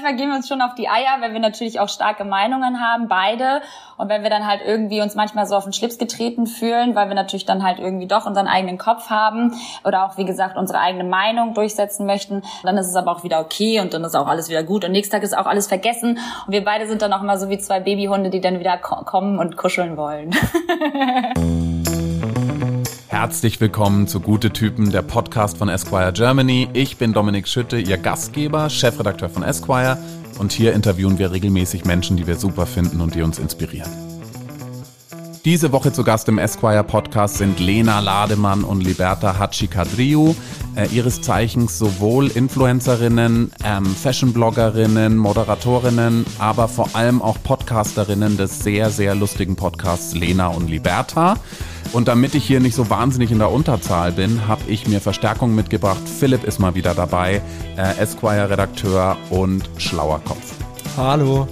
manchmal gehen wir uns schon auf die Eier, wenn wir natürlich auch starke Meinungen haben, beide. Und wenn wir dann halt irgendwie uns manchmal so auf den Schlips getreten fühlen, weil wir natürlich dann halt irgendwie doch unseren eigenen Kopf haben oder auch, wie gesagt, unsere eigene Meinung durchsetzen möchten, dann ist es aber auch wieder okay und dann ist auch alles wieder gut und nächsten Tag ist auch alles vergessen. Und wir beide sind dann auch immer so wie zwei Babyhunde, die dann wieder kommen und kuscheln wollen. Herzlich willkommen zu Gute Typen, der Podcast von Esquire Germany. Ich bin Dominik Schütte, Ihr Gastgeber, Chefredakteur von Esquire und hier interviewen wir regelmäßig Menschen, die wir super finden und die uns inspirieren. Diese Woche zu Gast im Esquire Podcast sind Lena Lademann und Liberta Hachikadriou, äh, ihres Zeichens sowohl Influencerinnen, ähm, Fashion-Bloggerinnen, Moderatorinnen, aber vor allem auch Podcasterinnen des sehr, sehr lustigen Podcasts Lena und Liberta. Und damit ich hier nicht so wahnsinnig in der Unterzahl bin, habe ich mir Verstärkung mitgebracht. Philipp ist mal wieder dabei, äh, Esquire-Redakteur und schlauer Kopf. Hallo.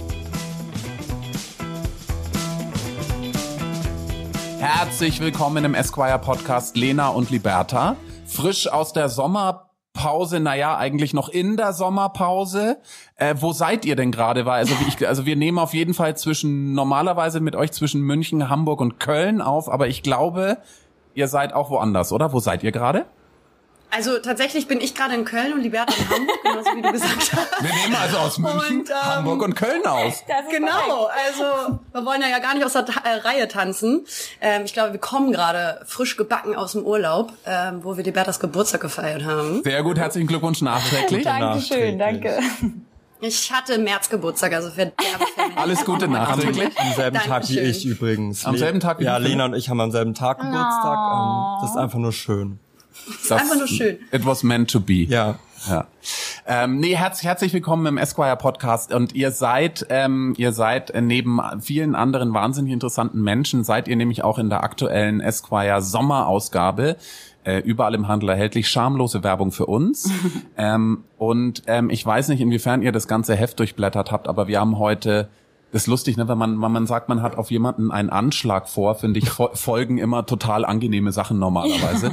Herzlich willkommen im Esquire Podcast Lena und Liberta. Frisch aus der Sommerpause, naja, eigentlich noch in der Sommerpause. Äh, wo seid ihr denn gerade? Also, ich, also wir nehmen auf jeden Fall zwischen, normalerweise mit euch zwischen München, Hamburg und Köln auf, aber ich glaube, ihr seid auch woanders, oder? Wo seid ihr gerade? Also tatsächlich bin ich gerade in Köln und Liberta in Hamburg, genauso wie du gesagt hast. Wir nehmen also aus München, und, ähm, Hamburg und Köln aus. Genau, also wir wollen ja gar nicht aus der äh, Reihe tanzen. Ähm, ich glaube, wir kommen gerade frisch gebacken aus dem Urlaub, ähm, wo wir Libertas Geburtstag gefeiert haben. Sehr gut, herzlichen Glückwunsch nachträglich. Dankeschön, danke. Ich hatte März Geburtstag, also für Alles Gute nachträglich. Am selben Dankeschön. Tag wie ich übrigens. Am selben Tag wie Ja, Lena und ich haben am selben Tag Geburtstag. Oh. Das ist einfach nur schön. Das ist einfach nur schön. It was meant to be. Ja. Ja. Ähm, nee, herz, herzlich willkommen im Esquire Podcast und ihr seid, ähm, ihr seid neben vielen anderen wahnsinnig interessanten Menschen, seid ihr nämlich auch in der aktuellen Esquire Sommerausgabe äh, überall im Handel erhältlich, schamlose Werbung für uns. ähm, und ähm, ich weiß nicht, inwiefern ihr das ganze Heft durchblättert habt, aber wir haben heute ist lustig, ne? wenn man wenn man sagt, man hat auf jemanden einen Anschlag vor, finde ich folgen immer total angenehme Sachen normalerweise.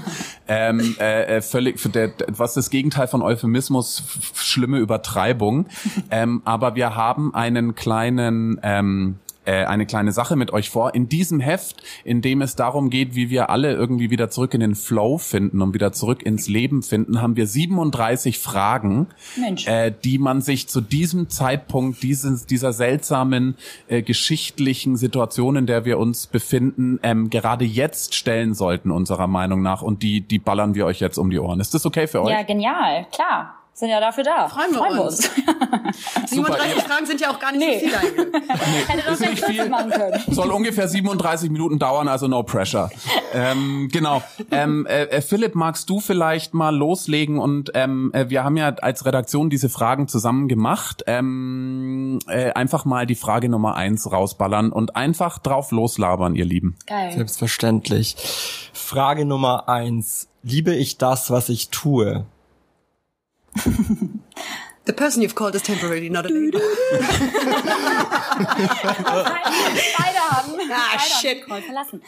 ähm, äh, äh, völlig für der, was das Gegenteil von Euphemismus, schlimme Übertreibung. ähm, aber wir haben einen kleinen ähm, äh, eine kleine Sache mit euch vor. In diesem Heft, in dem es darum geht, wie wir alle irgendwie wieder zurück in den Flow finden und wieder zurück ins Leben finden, haben wir 37 Fragen, äh, die man sich zu diesem Zeitpunkt dieses, dieser seltsamen äh, geschichtlichen Situation, in der wir uns befinden, ähm, gerade jetzt stellen sollten, unserer Meinung nach. Und die, die ballern wir euch jetzt um die Ohren. Ist das okay für euch? Ja, genial, klar sind ja dafür da. Freuen wir Freuen uns. uns. 37 Fragen sind ja auch gar nicht nee. so viel eigentlich. Nee. Hätte das nicht viel. machen können. Soll ungefähr 37 Minuten dauern, also no pressure. ähm, genau. Ähm, äh, äh, Philipp, magst du vielleicht mal loslegen? Und ähm, äh, wir haben ja als Redaktion diese Fragen zusammen gemacht. Ähm, äh, einfach mal die Frage Nummer eins rausballern und einfach drauf loslabern, ihr Lieben. Geil. Selbstverständlich. Frage Nummer eins. Liebe ich das, was ich tue? The person you've called is temporary, not a lady. Beide haben. Ah, shit. verlassen.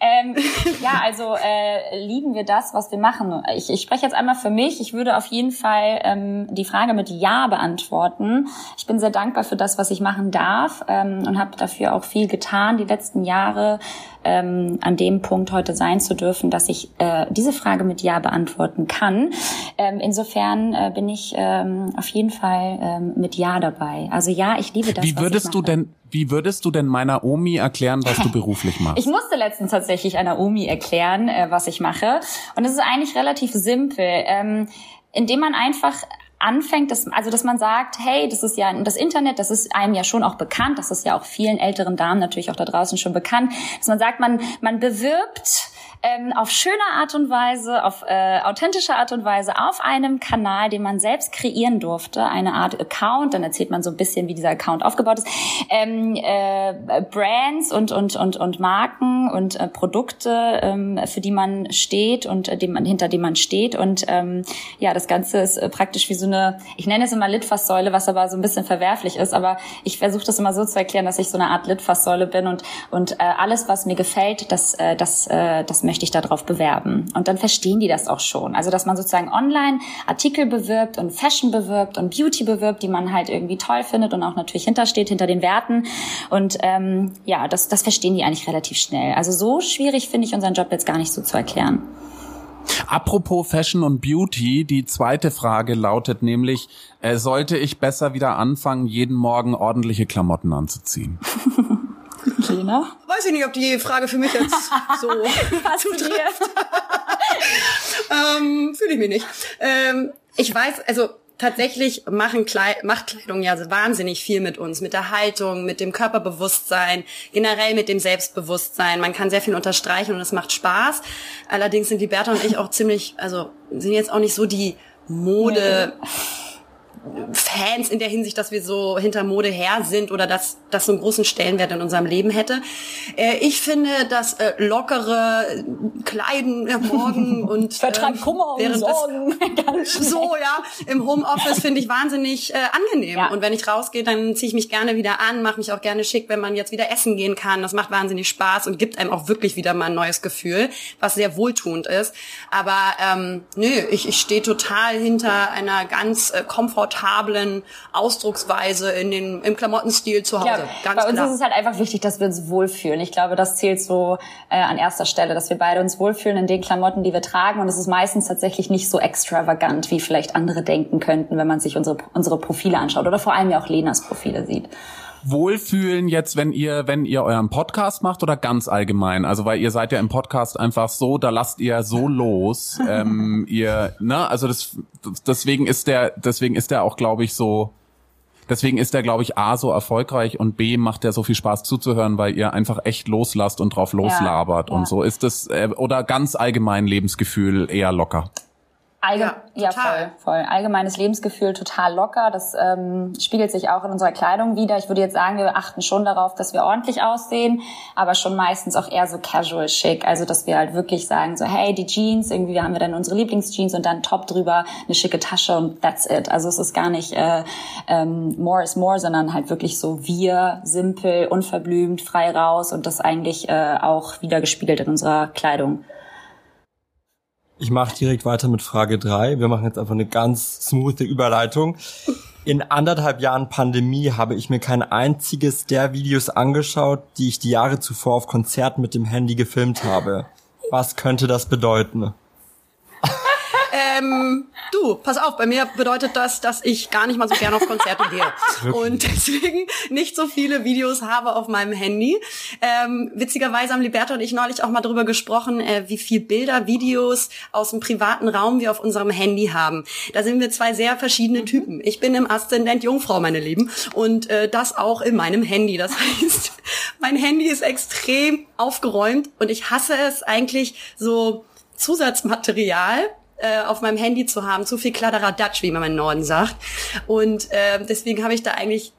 Ähm, ja, also äh, lieben wir das, was wir machen. Ich, ich spreche jetzt einmal für mich. Ich würde auf jeden Fall ähm, die Frage mit Ja beantworten. Ich bin sehr dankbar für das, was ich machen darf ähm, und habe dafür auch viel getan die letzten Jahre ähm, an dem Punkt heute sein zu dürfen, dass ich äh, diese Frage mit Ja beantworten kann. Ähm, insofern äh, bin ich ähm, auf jeden Fall ähm, mit Ja dabei. Also ja, ich liebe das. Wie würdest du denn, wie würdest du denn meiner Omi erklären, was du beruflich machst? Ich musste letztens tatsächlich einer Omi erklären, äh, was ich mache. Und es ist eigentlich relativ simpel. Ähm, indem man einfach anfängt, dass, also dass man sagt, hey, das ist ja das Internet, das ist einem ja schon auch bekannt, das ist ja auch vielen älteren Damen natürlich auch da draußen schon bekannt, dass man sagt, man, man bewirbt ähm, auf schöne Art und Weise, auf äh, authentische Art und Weise auf einem Kanal, den man selbst kreieren durfte, eine Art Account, dann erzählt man so ein bisschen, wie dieser Account aufgebaut ist, ähm, äh, Brands und, und, und, und Marken und äh, Produkte, ähm, für die man steht und äh, dem man, hinter dem man steht. Und ähm, ja, das Ganze ist äh, praktisch wie so eine, ich nenne es immer Litfaßsäule, was aber so ein bisschen verwerflich ist, aber ich versuche das immer so zu erklären, dass ich so eine Art Litfaßsäule bin und, und äh, alles, was mir gefällt, das, äh, das, äh, das möchte möchte ich darauf bewerben. Und dann verstehen die das auch schon. Also dass man sozusagen online Artikel bewirbt und Fashion bewirbt und Beauty bewirbt, die man halt irgendwie toll findet und auch natürlich hintersteht, hinter den Werten. Und ähm, ja, das, das verstehen die eigentlich relativ schnell. Also so schwierig finde ich unseren Job jetzt gar nicht so zu erklären. Apropos Fashion und Beauty, die zweite Frage lautet nämlich, äh, sollte ich besser wieder anfangen, jeden Morgen ordentliche Klamotten anzuziehen? Lena? Weiß ich nicht, ob die Frage für mich jetzt so zutrifft. ähm, Fühle ich mich nicht. Ähm, ich weiß, also tatsächlich machen Kleid macht Kleidung ja wahnsinnig viel mit uns, mit der Haltung, mit dem Körperbewusstsein, generell mit dem Selbstbewusstsein. Man kann sehr viel unterstreichen und es macht Spaß. Allerdings sind die Bertha und ich auch ziemlich, also sind jetzt auch nicht so die Mode. Nee Fans in der Hinsicht, dass wir so hinter Mode her sind oder dass das so einen großen Stellenwert in unserem Leben hätte. Äh, ich finde, dass äh, lockere Kleiden äh, morgen und Vertrag Kummer und Sorgen. so ja im Homeoffice finde ich wahnsinnig äh, angenehm. Ja. Und wenn ich rausgehe, dann ziehe ich mich gerne wieder an, mache mich auch gerne schick, wenn man jetzt wieder essen gehen kann. Das macht wahnsinnig Spaß und gibt einem auch wirklich wieder mal ein neues Gefühl, was sehr wohltuend ist. Aber ähm, nö, ich, ich stehe total hinter einer ganz äh, komfort komfortablen Ausdrucksweise in den, im Klamottenstil zu Hause. Ja, Ganz bei uns klar. ist es halt einfach wichtig, dass wir uns wohlfühlen. Ich glaube, das zählt so äh, an erster Stelle, dass wir beide uns wohlfühlen in den Klamotten, die wir tragen. Und es ist meistens tatsächlich nicht so extravagant, wie vielleicht andere denken könnten, wenn man sich unsere, unsere Profile anschaut oder vor allem ja auch Lenas Profile sieht wohlfühlen jetzt, wenn ihr, wenn ihr euren Podcast macht oder ganz allgemein? Also weil ihr seid ja im Podcast einfach so, da lasst ihr so los. ähm, ihr, ne, also das, deswegen ist der, deswegen ist der auch, glaube ich, so. Deswegen ist der, glaube ich, A so erfolgreich und B macht der so viel Spaß zuzuhören, weil ihr einfach echt loslasst und drauf loslabert ja, und ja. so. Ist das äh, oder ganz allgemein Lebensgefühl eher locker? Allge ja, ja voll, voll. Allgemeines Lebensgefühl total locker. Das ähm, spiegelt sich auch in unserer Kleidung wieder. Ich würde jetzt sagen, wir achten schon darauf, dass wir ordentlich aussehen, aber schon meistens auch eher so casual schick. Also dass wir halt wirklich sagen, so hey, die Jeans, irgendwie haben wir dann unsere Lieblingsjeans und dann top drüber eine schicke Tasche und that's it. Also es ist gar nicht äh, ähm, more is more, sondern halt wirklich so wir, simpel, unverblümt, frei raus und das eigentlich äh, auch wieder gespiegelt in unserer Kleidung. Ich mache direkt weiter mit Frage drei. Wir machen jetzt einfach eine ganz smooth Überleitung. In anderthalb Jahren Pandemie habe ich mir kein einziges der Videos angeschaut, die ich die Jahre zuvor auf Konzerten mit dem Handy gefilmt habe. Was könnte das bedeuten? Ähm, du, pass auf, bei mir bedeutet das, dass ich gar nicht mal so gerne auf Konzerte gehe. Und deswegen nicht so viele Videos habe auf meinem Handy. Ähm, witzigerweise haben Liberta und ich neulich auch mal darüber gesprochen, äh, wie viel Bilder, Videos aus dem privaten Raum wir auf unserem Handy haben. Da sind wir zwei sehr verschiedene mhm. Typen. Ich bin im Aszendent Jungfrau, meine Lieben. Und äh, das auch in meinem Handy. Das heißt, mein Handy ist extrem aufgeräumt und ich hasse es eigentlich so Zusatzmaterial äh, auf meinem Handy zu haben, zu viel Kladderadatsch, wie man im Norden sagt. Und äh, deswegen habe ich da eigentlich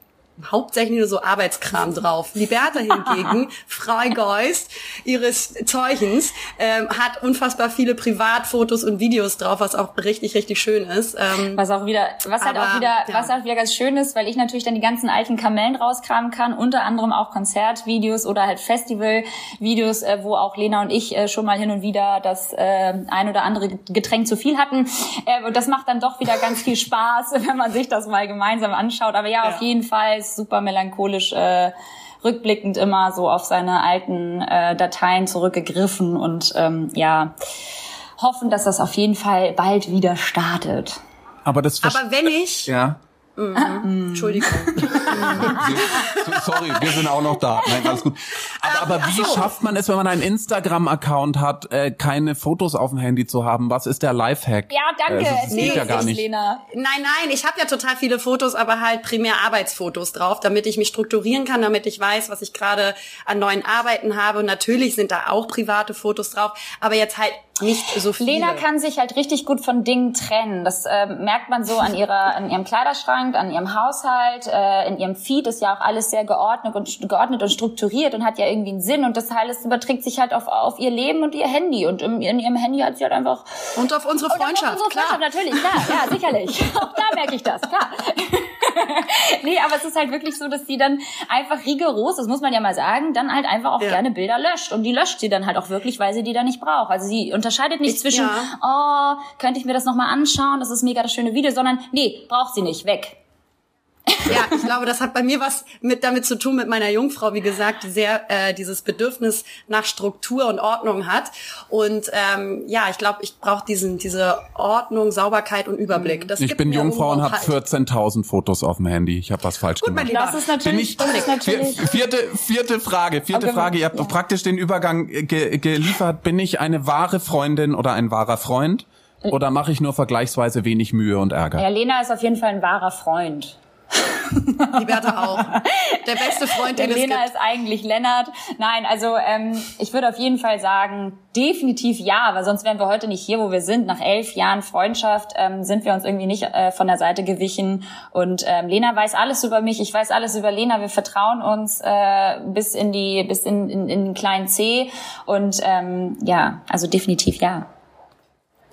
hauptsächlich nur so Arbeitskram drauf. Liberta hingegen, Freigeist ihres Zeichens, ähm, hat unfassbar viele Privatfotos und Videos drauf, was auch richtig, richtig schön ist. Ähm, was auch wieder, was aber, halt auch wieder, ja. was halt wieder ganz schön ist, weil ich natürlich dann die ganzen alten Kamellen rauskramen kann, unter anderem auch Konzertvideos oder halt Festivalvideos, äh, wo auch Lena und ich äh, schon mal hin und wieder das äh, ein oder andere Getränk zu viel hatten. Äh, und das macht dann doch wieder ganz viel Spaß, wenn man sich das mal gemeinsam anschaut. Aber ja, ja. auf jeden Fall ist super melancholisch äh, rückblickend immer so auf seine alten äh, Dateien zurückgegriffen und ähm, ja, hoffen, dass das auf jeden Fall bald wieder startet. Aber das Aber wenn ich ja Mhm. Entschuldigung. Sorry, wir sind auch noch da. Nein, alles gut. Aber, aber wie so. schafft man es, wenn man einen Instagram-Account hat, äh, keine Fotos auf dem Handy zu haben? Was ist der Lifehack? Ja, danke. Äh, das, nee, geht ja gar nicht. Lena. Nein, nein, ich habe ja total viele Fotos, aber halt primär Arbeitsfotos drauf, damit ich mich strukturieren kann, damit ich weiß, was ich gerade an neuen Arbeiten habe. Und natürlich sind da auch private Fotos drauf, aber jetzt halt nicht so viele. Lena kann sich halt richtig gut von Dingen trennen. Das äh, merkt man so an ihrer, an ihrem Kleiderschrank, an ihrem Haushalt, äh, in ihrem Feed ist ja auch alles sehr geordnet und geordnet und strukturiert und hat ja irgendwie einen Sinn und das alles überträgt sich halt auf, auf ihr Leben und ihr Handy und in, in ihrem Handy hat sie halt einfach und auf unsere Freundschaft, und auf unsere Freundschaft klar. natürlich, klar, ja sicherlich. auch da merke ich das, klar. nee, aber es ist halt wirklich so, dass sie dann einfach rigoros, das muss man ja mal sagen, dann halt einfach auch ja. gerne Bilder löscht und die löscht sie dann halt auch wirklich, weil sie die dann nicht braucht. Also sie unterscheidet nicht ich, zwischen, ja. oh, könnte ich mir das nochmal anschauen, das ist mega das schöne Video, sondern nee, braucht sie nicht, weg. Ja, ich glaube, das hat bei mir was mit damit zu tun mit meiner Jungfrau, wie gesagt, die sehr äh, dieses Bedürfnis nach Struktur und Ordnung hat. Und ähm, ja, ich glaube, ich brauche diesen diese Ordnung, Sauberkeit und Überblick. Das ich bin Jungfrau und habe 14.000 Fotos auf dem Handy. Ich habe was falsch Gut, gemacht. Mein Lieber. Das ist natürlich, bin ich, das ist natürlich vierte vierte Frage, vierte okay, Frage. Ihr habt ja. praktisch den Übergang ge geliefert. Bin ich eine wahre Freundin oder ein wahrer Freund? Oder mache ich nur vergleichsweise wenig Mühe und Ärger? Ja, Lena ist auf jeden Fall ein wahrer Freund. Die Bertha auch. Der beste Freund, den Der Lena gibt. ist eigentlich Lennart. Nein, also ähm, ich würde auf jeden Fall sagen, definitiv ja, weil sonst wären wir heute nicht hier, wo wir sind. Nach elf Jahren Freundschaft ähm, sind wir uns irgendwie nicht äh, von der Seite gewichen. Und ähm, Lena weiß alles über mich, ich weiß alles über Lena. Wir vertrauen uns äh, bis in die, bis in, in, in den kleinen C. Und ähm, ja, also definitiv ja.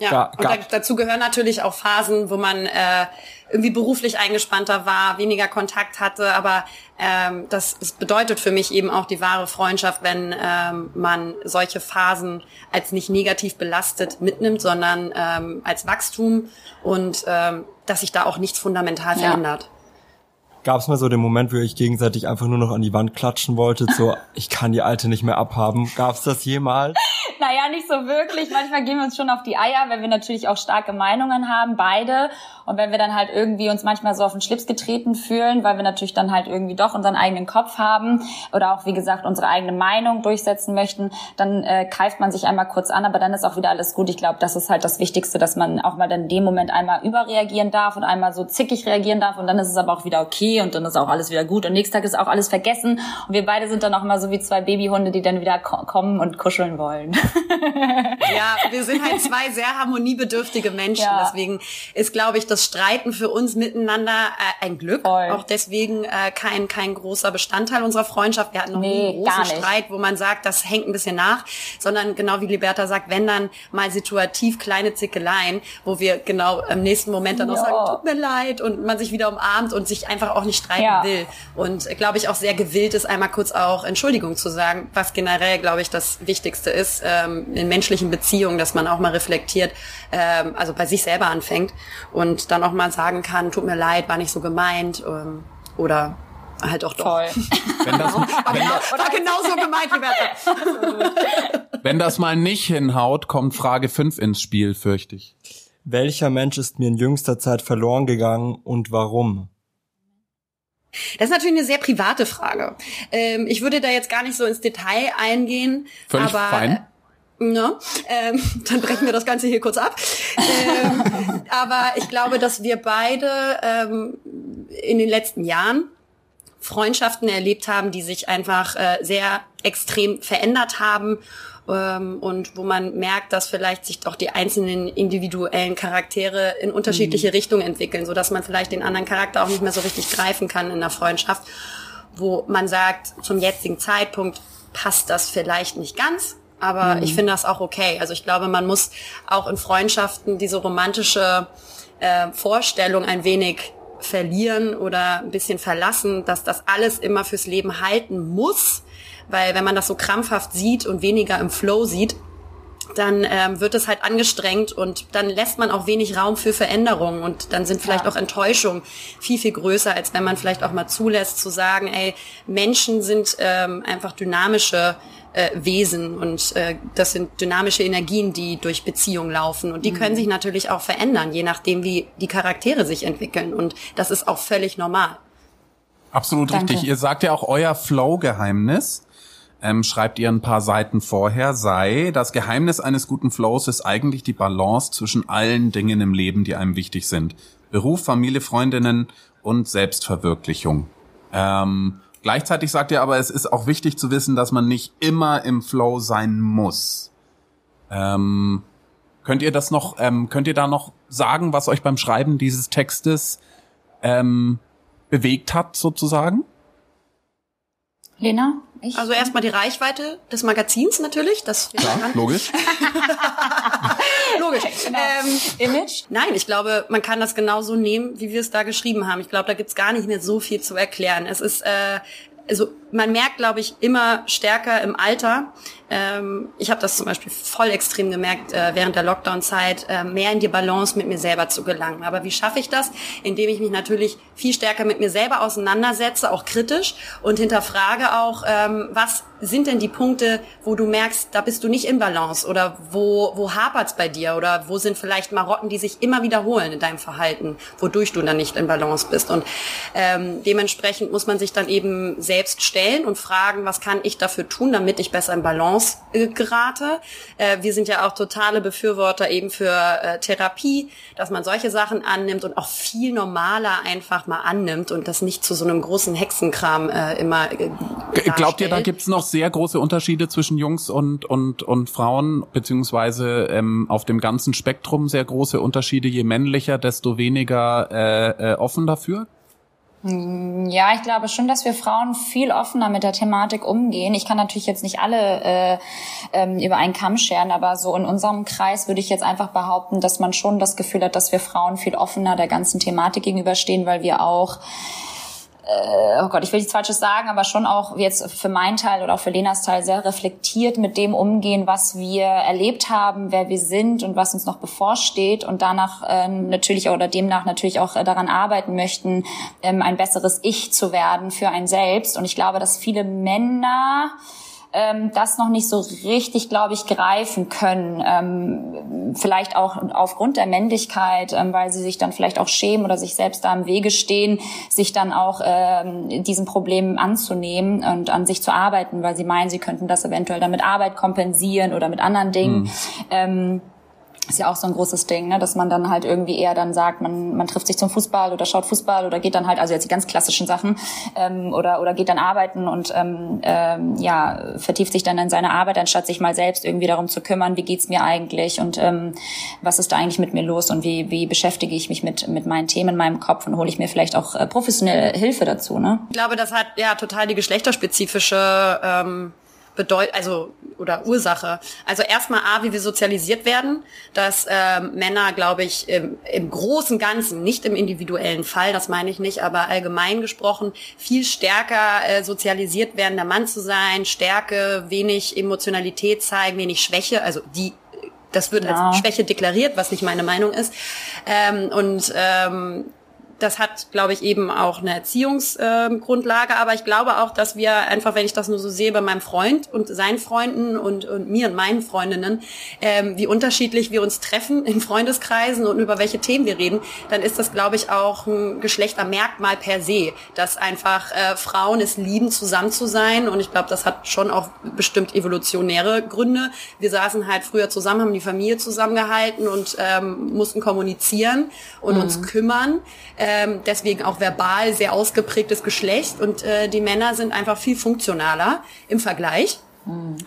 Ja, und dazu gehören natürlich auch Phasen, wo man äh, irgendwie beruflich eingespannter war, weniger Kontakt hatte, aber ähm, das, das bedeutet für mich eben auch die wahre Freundschaft, wenn ähm, man solche Phasen als nicht negativ belastet mitnimmt, sondern ähm, als Wachstum und ähm, dass sich da auch nichts fundamental ja. verändert. Gab es mal so den Moment, wo ihr euch gegenseitig einfach nur noch an die Wand klatschen wolltet, so ich kann die alte nicht mehr abhaben? Gab es das jemals? Naja, nicht so wirklich. Manchmal gehen wir uns schon auf die Eier, weil wir natürlich auch starke Meinungen haben, beide. Und wenn wir dann halt irgendwie uns manchmal so auf den Schlips getreten fühlen, weil wir natürlich dann halt irgendwie doch unseren eigenen Kopf haben oder auch, wie gesagt, unsere eigene Meinung durchsetzen möchten, dann äh, keift man sich einmal kurz an, aber dann ist auch wieder alles gut. Ich glaube, das ist halt das Wichtigste, dass man auch mal dann in dem Moment einmal überreagieren darf und einmal so zickig reagieren darf und dann ist es aber auch wieder okay und dann ist auch alles wieder gut und nächsten Tag ist auch alles vergessen und wir beide sind dann auch mal so wie zwei Babyhunde, die dann wieder kommen und kuscheln wollen. ja, wir sind halt zwei sehr harmoniebedürftige Menschen. Ja. Deswegen ist, glaube ich, das Streiten für uns miteinander äh, ein Glück. Voll. Auch deswegen äh, kein, kein großer Bestandteil unserer Freundschaft. Wir hatten noch nee, nie einen großen Streit, wo man sagt, das hängt ein bisschen nach, sondern genau wie Liberta sagt, wenn dann mal situativ kleine Zickeleien, wo wir genau im nächsten Moment dann ja. auch sagen, tut mir leid und man sich wieder umarmt und sich einfach auch nicht streiten ja. will. Und glaube ich auch sehr gewillt ist, einmal kurz auch Entschuldigung zu sagen, was generell, glaube ich, das Wichtigste ist. Äh, ähm, in menschlichen Beziehungen, dass man auch mal reflektiert, ähm, also bei sich selber anfängt und dann auch mal sagen kann, tut mir leid, war nicht so gemeint ähm, oder halt auch doch. Voll. Wenn das, war, wenn genau, das, war genauso gemeint, Liberta. Wenn das mal nicht hinhaut, kommt Frage 5 ins Spiel, fürchte ich. Welcher Mensch ist mir in jüngster Zeit verloren gegangen und warum? Das ist natürlich eine sehr private Frage. Ähm, ich würde da jetzt gar nicht so ins Detail eingehen. Völlig aber, fein. Ne? Ähm, dann brechen wir das Ganze hier kurz ab. Ähm, aber ich glaube, dass wir beide ähm, in den letzten Jahren Freundschaften erlebt haben, die sich einfach äh, sehr extrem verändert haben ähm, und wo man merkt, dass vielleicht sich doch die einzelnen individuellen Charaktere in unterschiedliche mhm. Richtungen entwickeln, so dass man vielleicht den anderen Charakter auch nicht mehr so richtig greifen kann in der Freundschaft, wo man sagt, zum jetzigen Zeitpunkt passt das vielleicht nicht ganz, aber mhm. ich finde das auch okay. Also ich glaube, man muss auch in Freundschaften diese romantische äh, Vorstellung ein wenig verlieren oder ein bisschen verlassen, dass das alles immer fürs Leben halten muss. Weil wenn man das so krampfhaft sieht und weniger im Flow sieht, dann ähm, wird es halt angestrengt und dann lässt man auch wenig Raum für Veränderungen und dann sind vielleicht ja. auch Enttäuschungen viel, viel größer, als wenn man vielleicht auch mal zulässt zu sagen, ey, Menschen sind ähm, einfach dynamische äh, Wesen und äh, das sind dynamische Energien, die durch Beziehungen laufen und die mhm. können sich natürlich auch verändern, je nachdem, wie die Charaktere sich entwickeln und das ist auch völlig normal. Absolut Danke. richtig. Ihr sagt ja auch euer Flow-Geheimnis. Ähm, schreibt ihr ein paar Seiten vorher, sei, das Geheimnis eines guten Flows ist eigentlich die Balance zwischen allen Dingen im Leben, die einem wichtig sind. Beruf, Familie, Freundinnen und Selbstverwirklichung. Ähm, Gleichzeitig sagt er aber, es ist auch wichtig zu wissen, dass man nicht immer im Flow sein muss. Ähm, Könnt ihr das noch, ähm, könnt ihr da noch sagen, was euch beim Schreiben dieses Textes ähm, bewegt hat, sozusagen? Lena? Ich? Also erstmal die Reichweite des Magazins natürlich. Das ja, logisch. logisch. Genau. Ähm, Image? Nein, ich glaube, man kann das genauso nehmen, wie wir es da geschrieben haben. Ich glaube, da gibt's gar nicht mehr so viel zu erklären. Es ist äh, also man merkt, glaube ich, immer stärker im Alter. Ähm, ich habe das zum Beispiel voll extrem gemerkt äh, während der Lockdown-Zeit, äh, mehr in die Balance mit mir selber zu gelangen. Aber wie schaffe ich das? Indem ich mich natürlich viel stärker mit mir selber auseinandersetze, auch kritisch und hinterfrage auch, ähm, was sind denn die Punkte, wo du merkst, da bist du nicht in Balance oder wo, wo hapert's bei dir oder wo sind vielleicht Marotten, die sich immer wiederholen in deinem Verhalten, wodurch du dann nicht in Balance bist. Und ähm, dementsprechend muss man sich dann eben selbst stellen stellen und fragen, was kann ich dafür tun, damit ich besser in Balance äh, gerate. Äh, wir sind ja auch totale Befürworter eben für äh, Therapie, dass man solche Sachen annimmt und auch viel normaler einfach mal annimmt und das nicht zu so einem großen Hexenkram äh, immer äh, Glaubt ihr, da gibt's noch sehr große Unterschiede zwischen Jungs und, und, und Frauen, beziehungsweise ähm, auf dem ganzen Spektrum sehr große Unterschiede? Je männlicher, desto weniger äh, äh, offen dafür? Ja, ich glaube schon, dass wir Frauen viel offener mit der Thematik umgehen. Ich kann natürlich jetzt nicht alle äh, ähm, über einen Kamm scheren, aber so in unserem Kreis würde ich jetzt einfach behaupten, dass man schon das Gefühl hat, dass wir Frauen viel offener der ganzen Thematik gegenüberstehen, weil wir auch oh Gott, ich will nichts Falsches sagen, aber schon auch jetzt für meinen Teil oder auch für Lenas Teil sehr reflektiert mit dem umgehen, was wir erlebt haben, wer wir sind und was uns noch bevorsteht und danach äh, natürlich oder demnach natürlich auch äh, daran arbeiten möchten, ähm, ein besseres Ich zu werden für ein selbst. Und ich glaube, dass viele Männer ähm, das noch nicht so richtig, glaube ich, greifen können. Ähm, vielleicht auch aufgrund der Männlichkeit, ähm, weil sie sich dann vielleicht auch schämen oder sich selbst da im Wege stehen, sich dann auch ähm, diesen Problemen anzunehmen und an sich zu arbeiten, weil sie meinen, sie könnten das eventuell dann mit Arbeit kompensieren oder mit anderen Dingen. Mhm. Ähm, ist ja auch so ein großes Ding, ne? dass man dann halt irgendwie eher dann sagt, man, man trifft sich zum Fußball oder schaut Fußball oder geht dann halt, also jetzt die ganz klassischen Sachen, ähm, oder, oder geht dann arbeiten und ähm, ähm, ja, vertieft sich dann in seine Arbeit, anstatt sich mal selbst irgendwie darum zu kümmern, wie geht's mir eigentlich und ähm, was ist da eigentlich mit mir los und wie, wie beschäftige ich mich mit, mit meinen Themen in meinem Kopf und hole ich mir vielleicht auch äh, professionelle Hilfe dazu. Ne? Ich glaube, das hat ja total die geschlechterspezifische ähm, bedeut also oder Ursache. Also erstmal A, wie wir sozialisiert werden, dass ähm, Männer, glaube ich, im, im großen Ganzen, nicht im individuellen Fall, das meine ich nicht, aber allgemein gesprochen, viel stärker äh, sozialisiert werden, der Mann zu sein, Stärke, wenig Emotionalität zeigen, wenig Schwäche, also die das wird ja. als Schwäche deklariert, was nicht meine Meinung ist. Ähm, und ähm, das hat, glaube ich, eben auch eine Erziehungsgrundlage. Äh, aber ich glaube auch, dass wir einfach, wenn ich das nur so sehe bei meinem Freund und seinen Freunden und, und mir und meinen Freundinnen, ähm, wie unterschiedlich wir uns treffen in Freundeskreisen und über welche Themen wir reden, dann ist das, glaube ich, auch ein Geschlechtermerkmal per se, dass einfach äh, Frauen es lieben, zusammen zu sein. Und ich glaube, das hat schon auch bestimmt evolutionäre Gründe. Wir saßen halt früher zusammen, haben die Familie zusammengehalten und ähm, mussten kommunizieren und mhm. uns kümmern. Äh, ähm, deswegen auch verbal sehr ausgeprägtes Geschlecht und äh, die Männer sind einfach viel funktionaler im Vergleich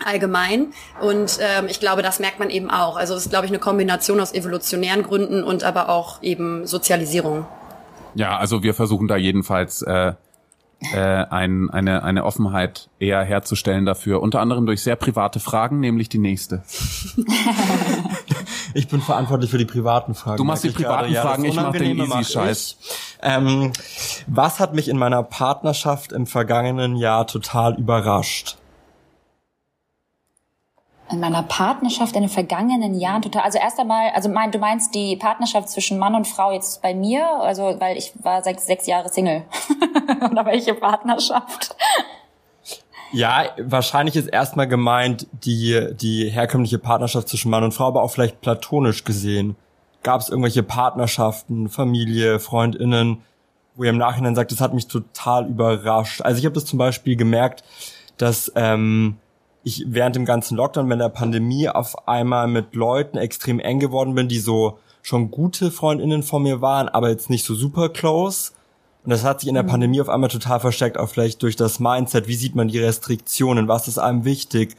allgemein. Und ähm, ich glaube, das merkt man eben auch. Also es ist, glaube ich, eine Kombination aus evolutionären Gründen und aber auch eben Sozialisierung. Ja, also wir versuchen da jedenfalls äh, äh, ein, eine, eine Offenheit eher herzustellen dafür. Unter anderem durch sehr private Fragen, nämlich die nächste. ich bin verantwortlich für die privaten Fragen. Du machst die privaten gerade. Fragen, ja, ich mache den easy Scheiß. Ähm, was hat mich in meiner Partnerschaft im vergangenen Jahr total überrascht? In meiner Partnerschaft in den vergangenen Jahren total. Also erst einmal, also mein, du meinst die Partnerschaft zwischen Mann und Frau jetzt bei mir, also weil ich war sechs, sechs Jahre Single. Oder welche Partnerschaft? Ja, wahrscheinlich ist erstmal gemeint die, die herkömmliche Partnerschaft zwischen Mann und Frau, aber auch vielleicht platonisch gesehen. Gab es irgendwelche Partnerschaften, Familie, FreundInnen, wo ihr im Nachhinein sagt, das hat mich total überrascht. Also ich habe das zum Beispiel gemerkt, dass ähm, ich während dem ganzen Lockdown, während der Pandemie auf einmal mit Leuten extrem eng geworden bin, die so schon gute Freundinnen von mir waren, aber jetzt nicht so super close. Und das hat sich in der mhm. Pandemie auf einmal total verstärkt, auch vielleicht durch das Mindset. Wie sieht man die Restriktionen? Was ist einem wichtig?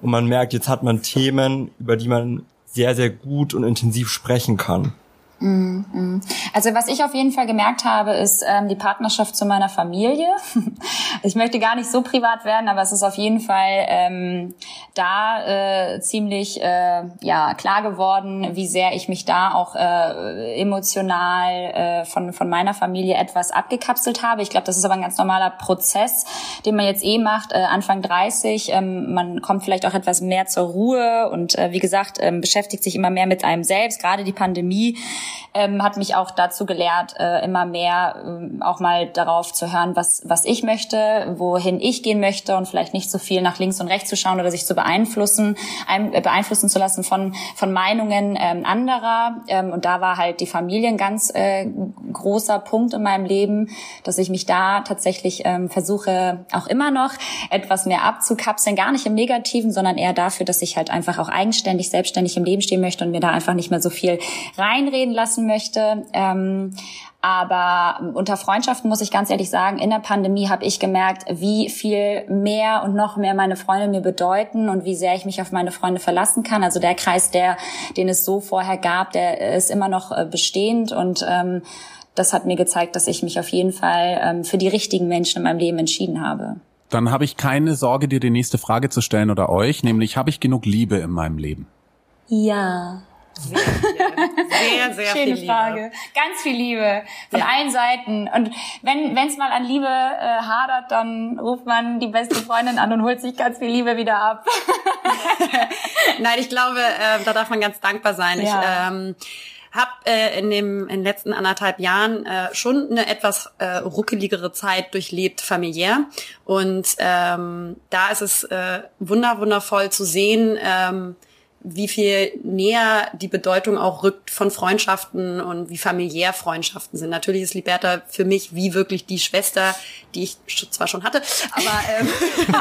Und man merkt, jetzt hat man Themen, über die man sehr, sehr gut und intensiv sprechen kann. Also was ich auf jeden Fall gemerkt habe, ist ähm, die Partnerschaft zu meiner Familie. ich möchte gar nicht so privat werden, aber es ist auf jeden Fall ähm, da äh, ziemlich äh, ja klar geworden, wie sehr ich mich da auch äh, emotional äh, von von meiner Familie etwas abgekapselt habe. Ich glaube, das ist aber ein ganz normaler Prozess, den man jetzt eh macht, äh, Anfang 30. Ähm, man kommt vielleicht auch etwas mehr zur Ruhe und äh, wie gesagt ähm, beschäftigt sich immer mehr mit einem selbst. Gerade die Pandemie ähm, hat mich auch dazu gelehrt, äh, immer mehr äh, auch mal darauf zu hören, was, was ich möchte, wohin ich gehen möchte und vielleicht nicht so viel nach links und rechts zu schauen oder sich zu beeinflussen, ein, äh, beeinflussen zu lassen von, von Meinungen ähm, anderer. Ähm, und da war halt die Familie ein ganz äh, großer Punkt in meinem Leben, dass ich mich da tatsächlich ähm, versuche, auch immer noch etwas mehr abzukapseln, gar nicht im Negativen, sondern eher dafür, dass ich halt einfach auch eigenständig, selbstständig im Leben stehen möchte und mir da einfach nicht mehr so viel reinreden lassen möchte. Ähm, aber unter Freundschaften muss ich ganz ehrlich sagen, in der Pandemie habe ich gemerkt, wie viel mehr und noch mehr meine Freunde mir bedeuten und wie sehr ich mich auf meine Freunde verlassen kann. Also der Kreis, der, den es so vorher gab, der ist immer noch äh, bestehend und ähm, das hat mir gezeigt, dass ich mich auf jeden Fall ähm, für die richtigen Menschen in meinem Leben entschieden habe. Dann habe ich keine Sorge, dir die nächste Frage zu stellen oder euch, nämlich habe ich genug Liebe in meinem Leben? Ja. Sehr, sehr, sehr Schöne viel Frage. Liebe. Ganz viel Liebe von Ja. allen Seiten. Und wenn es mal an Liebe äh, hadert, dann ruft man die beste Freundin an und holt sich ganz viel Liebe wieder ab. Nein, ich glaube, äh, da darf man ganz dankbar sein. Ja. Ich ähm, habe äh, in, dem, in den letzten anderthalb Jahren äh, schon eine etwas äh, ruckeligere Zeit durchlebt familiär. Und ähm, da ist es äh, wunder, wundervoll zu sehen, ähm, wie viel näher die Bedeutung auch rückt von Freundschaften und wie familiär Freundschaften sind. Natürlich ist Liberta für mich wie wirklich die Schwester, die ich zwar schon hatte, aber ähm,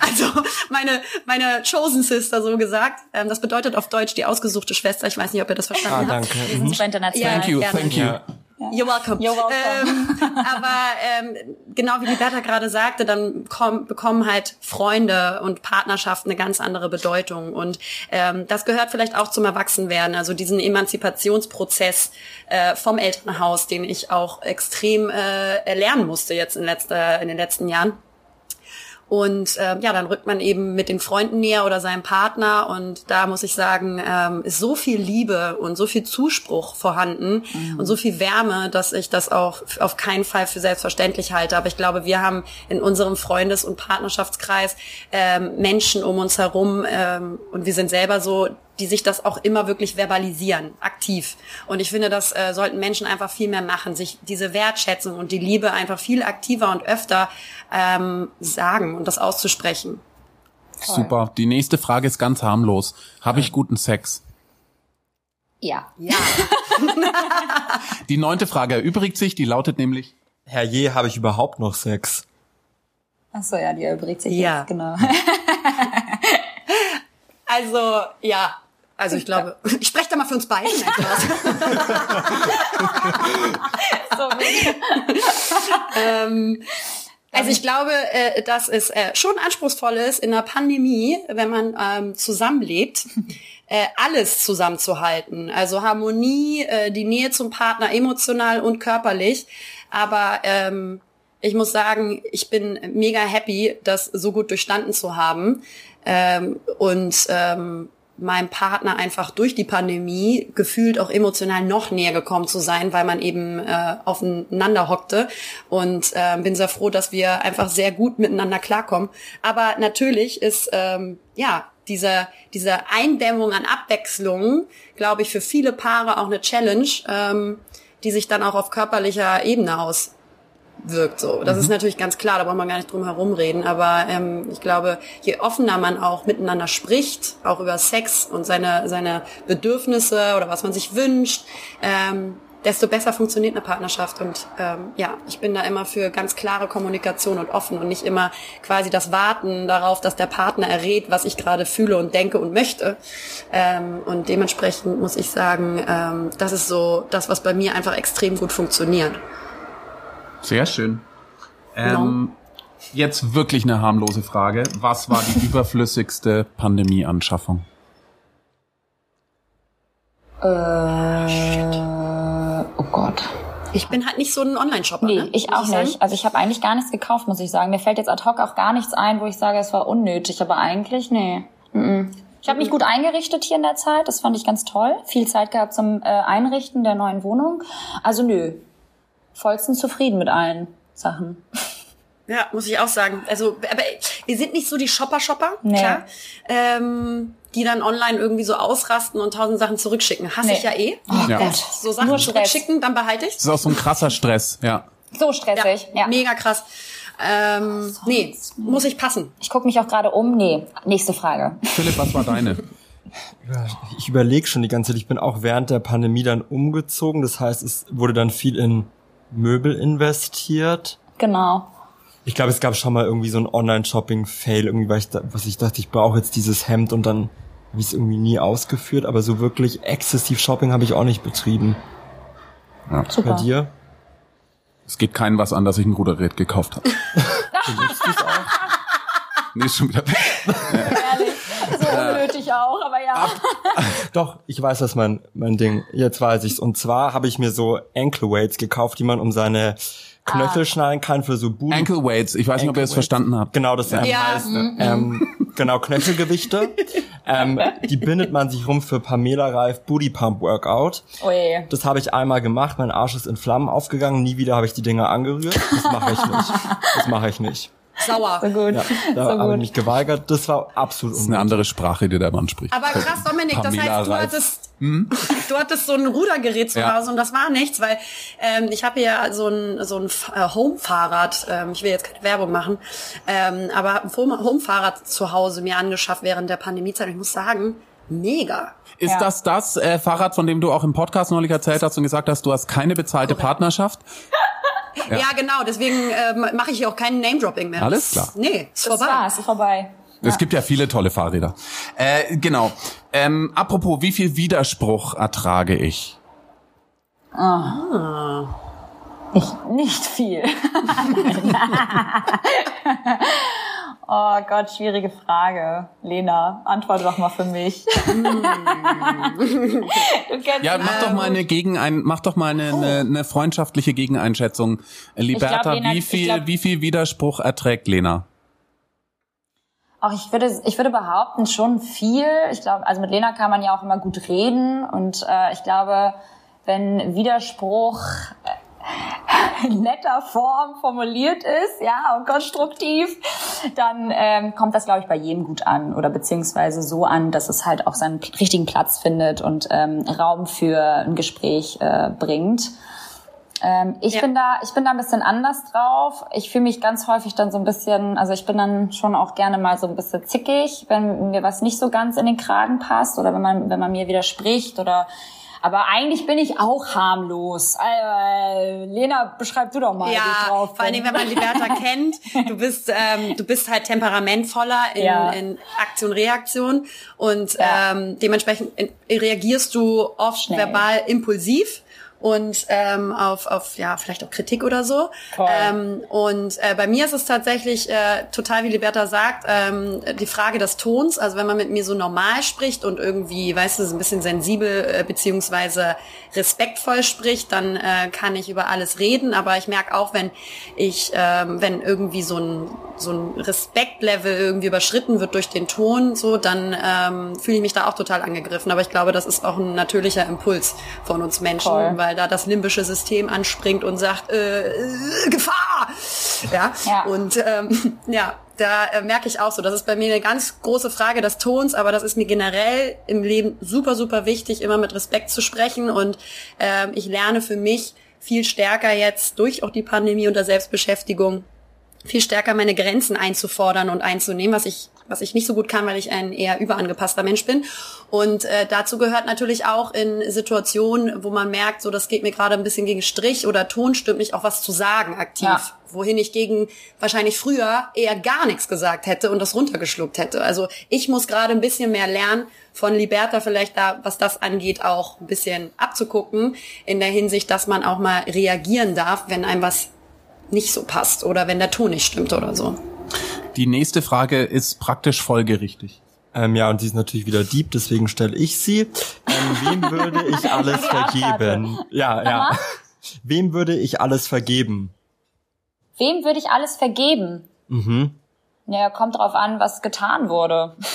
also meine meine chosen sister so gesagt. Ähm, das bedeutet auf Deutsch die ausgesuchte Schwester. Ich weiß nicht, ob ihr das Ah, verstanden habt. danke. Wir sind super international. Thank you, gerne. thank you. You're welcome. You're welcome. Ähm, aber ähm, genau wie die Bertha gerade sagte, dann komm, bekommen halt Freunde und Partnerschaften eine ganz andere Bedeutung. Und ähm, das gehört vielleicht auch zum Erwachsenwerden, also diesen Emanzipationsprozess äh, vom Elternhaus, den ich auch extrem äh, erlernen musste jetzt in, letzter, in den letzten Jahren. Und ähm, ja, dann rückt man eben mit den Freunden näher oder seinem Partner. Und da muss ich sagen, ähm, ist so viel Liebe und so viel Zuspruch vorhanden und so viel Wärme, dass ich das auch auf keinen Fall für selbstverständlich halte. Aber ich glaube, wir haben in unserem Freundes- und Partnerschaftskreis ähm, Menschen um uns herum ähm, und wir sind selber so, die sich das auch immer wirklich verbalisieren, aktiv. Und ich finde, das äh, sollten Menschen einfach viel mehr machen, sich diese Wertschätzung und die Liebe einfach viel aktiver und öfter ähm, sagen und das auszusprechen. Super. Die nächste Frage ist ganz harmlos. Habe ich guten Sex? Ja. Ja. Die neunte Frage erübrigt sich, die lautet nämlich, Herr je, habe ich überhaupt noch Sex? Ach so, ja, die erübrigt sich Ja. jetzt, genau. Also, ja. Also ich glaube, ich spreche da mal für uns beide. So, ähm, also ich glaube, äh, dass es äh, schon anspruchsvoll ist, in einer Pandemie, wenn man ähm, zusammenlebt, äh, alles zusammenzuhalten. Also Harmonie, äh, die Nähe zum Partner, emotional und körperlich. Aber ähm, ich muss sagen, ich bin mega happy, das so gut durchstanden zu haben. Ähm, und ähm, meinem Partner einfach durch die Pandemie gefühlt auch emotional noch näher gekommen zu sein, weil man eben äh, aufeinander hockte und äh, bin sehr froh, dass wir einfach sehr gut miteinander klarkommen. Aber natürlich ist ähm, ja diese diese Eindämmung an Abwechslung, glaube ich, für viele Paare auch eine Challenge, ähm, die sich dann auch auf körperlicher Ebene aus wirkt so. Das ist natürlich ganz klar, da braucht man gar nicht drum herum reden. Aber ähm, ich glaube, je offener man auch miteinander spricht, auch über Sex und seine, seine Bedürfnisse oder was man sich wünscht, ähm, desto besser funktioniert eine Partnerschaft. Und ähm, ja, ich bin da immer für ganz klare Kommunikation und offen und nicht immer quasi das Warten darauf, dass der Partner errät, was ich gerade fühle und denke und möchte. Ähm, und dementsprechend muss ich sagen, ähm, das ist so das, was bei mir einfach extrem gut funktioniert. Sehr schön. Ähm, jetzt wirklich eine harmlose Frage. Was war die überflüssigste Pandemie-Anschaffung? Äh, oh Gott. Ich bin halt nicht so ein Online-Shopper. Nee, ne? ich auch sagen. nicht. Also ich habe eigentlich gar nichts gekauft, muss ich sagen. Mir fällt jetzt ad hoc auch gar nichts ein, wo ich sage, es war unnötig. Aber eigentlich, nee. Mm-mm. Ich habe mich gut eingerichtet hier in der Zeit. Das fand ich ganz toll. Viel Zeit gehabt zum äh, Einrichten der neuen Wohnung. Also nö. Vollstens zufrieden mit allen Sachen. Ja, muss ich auch sagen. Also, aber wir sind nicht so die Shopper-Shopper, Nee. klar. Ähm, die dann online irgendwie so ausrasten und tausend Sachen zurückschicken. Hasse Nee. ich ja eh. Oh Ja. Gott. So Sachen Nur Stress. zurückschicken, dann behalte ich. Das ist auch so ein krasser Stress, ja. So stressig. Ja. Mega krass. Ähm, nee, muss ich passen. Ich gucke mich auch gerade um. Nee. Nächste Frage. Philipp, was war deine? Ich überlege schon die ganze Zeit, ich bin auch während der Pandemie dann umgezogen. Das heißt, es wurde dann viel in Möbel investiert. Genau. Ich glaube, es gab schon mal irgendwie so ein Online-Shopping-Fail, irgendwie, weil ich da, was ich dachte, ich brauche jetzt dieses Hemd und dann habe ich es irgendwie nie ausgeführt, aber so wirklich exzessiv Shopping habe ich auch nicht betrieben. Bei Super. dir? Es geht keinen was an, dass ich ein Rudergerät gekauft habe. nee, ist schon wieder weg. Ehrlich. Unnötig auch, aber ja. Doch, ich weiß, was mein, mein Ding, jetzt weiß ich's. Und zwar habe ich mir so Ankle Weights gekauft, die man um seine Knöchel schnallen kann für so Booty. Ankle Weights, ich weiß nicht, ob ihr es verstanden habt. Genau, das Ja. heißt, ähm, genau, Knöchelgewichte. ähm, die bindet man sich rum für Pamela Reif Booty Pump Workout. Oh je. Das habe ich einmal gemacht, mein Arsch ist in Flammen aufgegangen, nie wieder habe ich die Dinger angerührt. Das mache ich nicht. Das mache ich nicht. Sauer. So gut. Ja, da so habe ich mich geweigert. Das war absolut Das ist eine andere Sprache, die der Mann spricht. Aber krass, Dominik, das heißt, du hattest, du hattest so ein Rudergerät zu Ja. Hause und das war nichts, weil ähm, ich habe ja so ein, so ein äh, Home-Fahrrad, ähm, ich will jetzt keine Werbung machen, ähm, aber habe ein Home- Home-Fahrrad zu Hause mir angeschafft während der Pandemiezeit. Und ich muss sagen, mega. Ist Ja. das das äh, Fahrrad, von dem du auch im Podcast neulich erzählt hast und gesagt hast, du hast keine bezahlte Partnerschaft? Ja, genau, deswegen ähm, mache ich hier auch keinen Name-Dropping mehr. Alles klar. Nee, ist Das vorbei. war's, ist vorbei. Es gibt ja viele tolle Fahrräder. Äh, genau. Ähm, apropos, wie viel Widerspruch ertrage ich? Nicht, nicht viel. oh Gott, schwierige Frage. Lena, antworte doch mal für mich. du kennst Ja, mach doch mal eine Gegenein, mach doch mal eine, eine, eine freundschaftliche Gegeneinschätzung. Liberta, Lena, wie viel, glaub- wie viel Widerspruch erträgt Lena? Auch ich würde, ich würde behaupten, schon viel. Ich glaube, also mit Lena kann man ja auch immer gut reden und äh, ich glaube, wenn Widerspruch äh, in netter Form formuliert ist, ja, und konstruktiv, dann ähm, kommt das, glaube ich, bei jedem gut an oder beziehungsweise so an, dass es halt auch seinen richtigen Platz findet und ähm, Raum für ein Gespräch äh, bringt. Ähm, ich Ja. bin da, ich bin da ein bisschen anders drauf. Ich fühle mich ganz häufig dann so ein bisschen, also ich bin dann schon auch gerne mal so ein bisschen zickig, wenn mir was nicht so ganz in den Kragen passt oder wenn man, wenn man mir widerspricht oder aber eigentlich bin ich auch harmlos. Äh, Lena, beschreib du doch mal, Ja, drauf vor allen Dingen, wenn man Liberta kennt, du bist, ähm, du bist halt temperamentvoller in, Ja. in Aktion, Reaktion und Ja. ähm, dementsprechend reagierst du oft Schnell. verbal impulsiv und ähm, auf, auf ja vielleicht auch Kritik oder so. Ähm, und äh, bei mir ist es tatsächlich äh, total, wie Liberta sagt, ähm, die Frage des Tons. Also wenn man mit mir so normal spricht und irgendwie, weißt du, so ein bisschen sensibel äh, beziehungsweise respektvoll spricht, dann äh, kann ich über alles reden. Aber ich merke auch, wenn ich, ähm, wenn irgendwie so ein so ein Respektlevel irgendwie überschritten wird durch den Ton, so dann ähm, fühle ich mich da auch total angegriffen. Aber ich glaube, das ist auch ein natürlicher Impuls von uns Menschen, Voll. weil da das limbische System anspringt und sagt äh, äh, Gefahr. Ja. Ja. Und ähm, ja, da äh, merke ich auch so, das ist bei mir eine ganz große Frage des Tons, aber das ist mir generell im Leben super, super wichtig, immer mit Respekt zu sprechen. Und ähm, ich lerne für mich viel stärker jetzt durch auch die Pandemie und der Selbstbeschäftigung viel stärker meine Grenzen einzufordern und einzunehmen, was ich was ich nicht so gut kann, weil ich ein eher überangepasster Mensch bin. Und äh, dazu gehört natürlich auch in Situationen, wo man merkt, so das geht mir gerade ein bisschen gegen Strich oder Ton stimmt nicht, auch was zu sagen aktiv. Ja. Wohin ich gegen wahrscheinlich früher eher gar nichts gesagt hätte und das runtergeschluckt hätte. Also ich muss gerade ein bisschen mehr lernen, von Liberta vielleicht da, was das angeht, auch ein bisschen abzugucken, in der Hinsicht, dass man auch mal reagieren darf, wenn einem was nicht so passt oder wenn der Ton nicht stimmt oder so. Die nächste Frage ist praktisch folgerichtig. Ähm, ja, und die ist natürlich wieder Dieb, deswegen stelle ich sie. Ähm, wem würde ich alles vergeben? Ja, ja. Wem würde ich alles vergeben? Wem würde ich alles vergeben? Mhm. Ja, kommt drauf an, was getan wurde.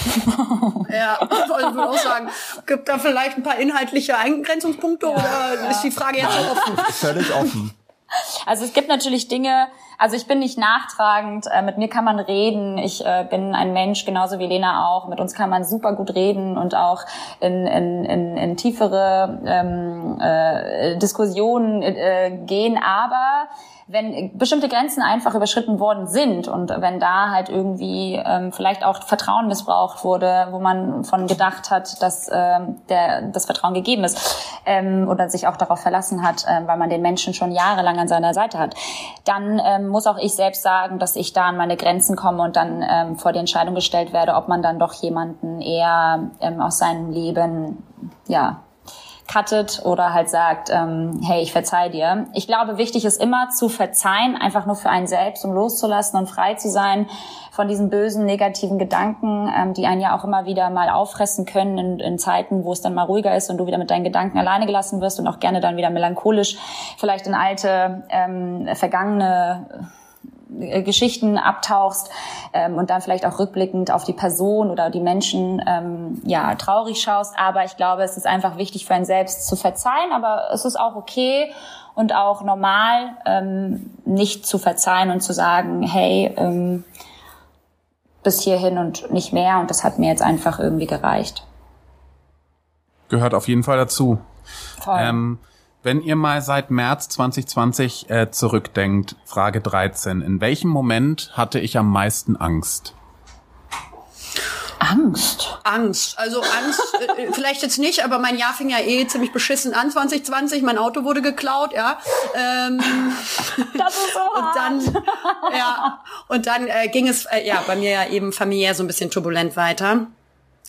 Ja, also ich würde auch sagen, gibt da vielleicht ein paar inhaltliche Eingrenzungspunkte oder ist die Frage jetzt so offen? Völlig offen. Also es gibt natürlich Dinge, also ich bin nicht nachtragend, äh, mit mir kann man reden, ich äh, bin ein Mensch, genauso wie Lena auch, mit uns kann man super gut reden und auch in, in, in, in tiefere ähm, äh, Diskussionen äh, gehen, aber wenn bestimmte Grenzen einfach überschritten worden sind und wenn da halt irgendwie ähm, vielleicht auch Vertrauen missbraucht wurde, wo man von gedacht hat, dass ähm, der, das Vertrauen gegeben ist ähm, oder sich auch darauf verlassen hat, ähm, weil man den Menschen schon jahrelang an seiner Seite hat, dann ähm, muss auch ich selbst sagen, dass ich da an meine Grenzen komme und dann ähm, vor die Entscheidung gestellt werde, ob man dann doch jemanden eher ähm, aus seinem Leben ja cuttet oder halt sagt, ähm, hey, ich verzeih dir. Ich glaube, wichtig ist immer zu verzeihen, einfach nur für einen selbst, um loszulassen und frei zu sein von diesen bösen, negativen Gedanken, ähm, die einen ja auch immer wieder mal auffressen können in, in Zeiten, wo es dann mal ruhiger ist und du wieder mit deinen Gedanken alleine gelassen wirst und auch gerne dann wieder melancholisch vielleicht in alte, ähm, vergangene äh, Geschichten abtauchst ähm, und dann vielleicht auch rückblickend auf die Person oder die Menschen ähm, ja traurig schaust. Aber ich glaube, es ist einfach wichtig für einen selbst zu verzeihen, aber es ist auch okay und auch normal, ähm, nicht zu verzeihen und zu sagen, hey, ähm, bis hierhin und nicht mehr und das hat mir jetzt einfach irgendwie gereicht. Gehört auf jeden Fall dazu. Voll. Ähm, wenn ihr mal seit März 2020 äh, zurückdenkt, Frage 13, in welchem Moment hatte ich am meisten Angst? Angst. Angst. Also Angst, äh, vielleicht jetzt nicht, aber mein Jahr fing ja eh ziemlich beschissen an, 2020. Mein Auto wurde geklaut, ja. Ähm, Das ist so und hart. dann, ja, und dann äh, ging es äh, ja bei mir ja eben familiär so ein bisschen turbulent weiter.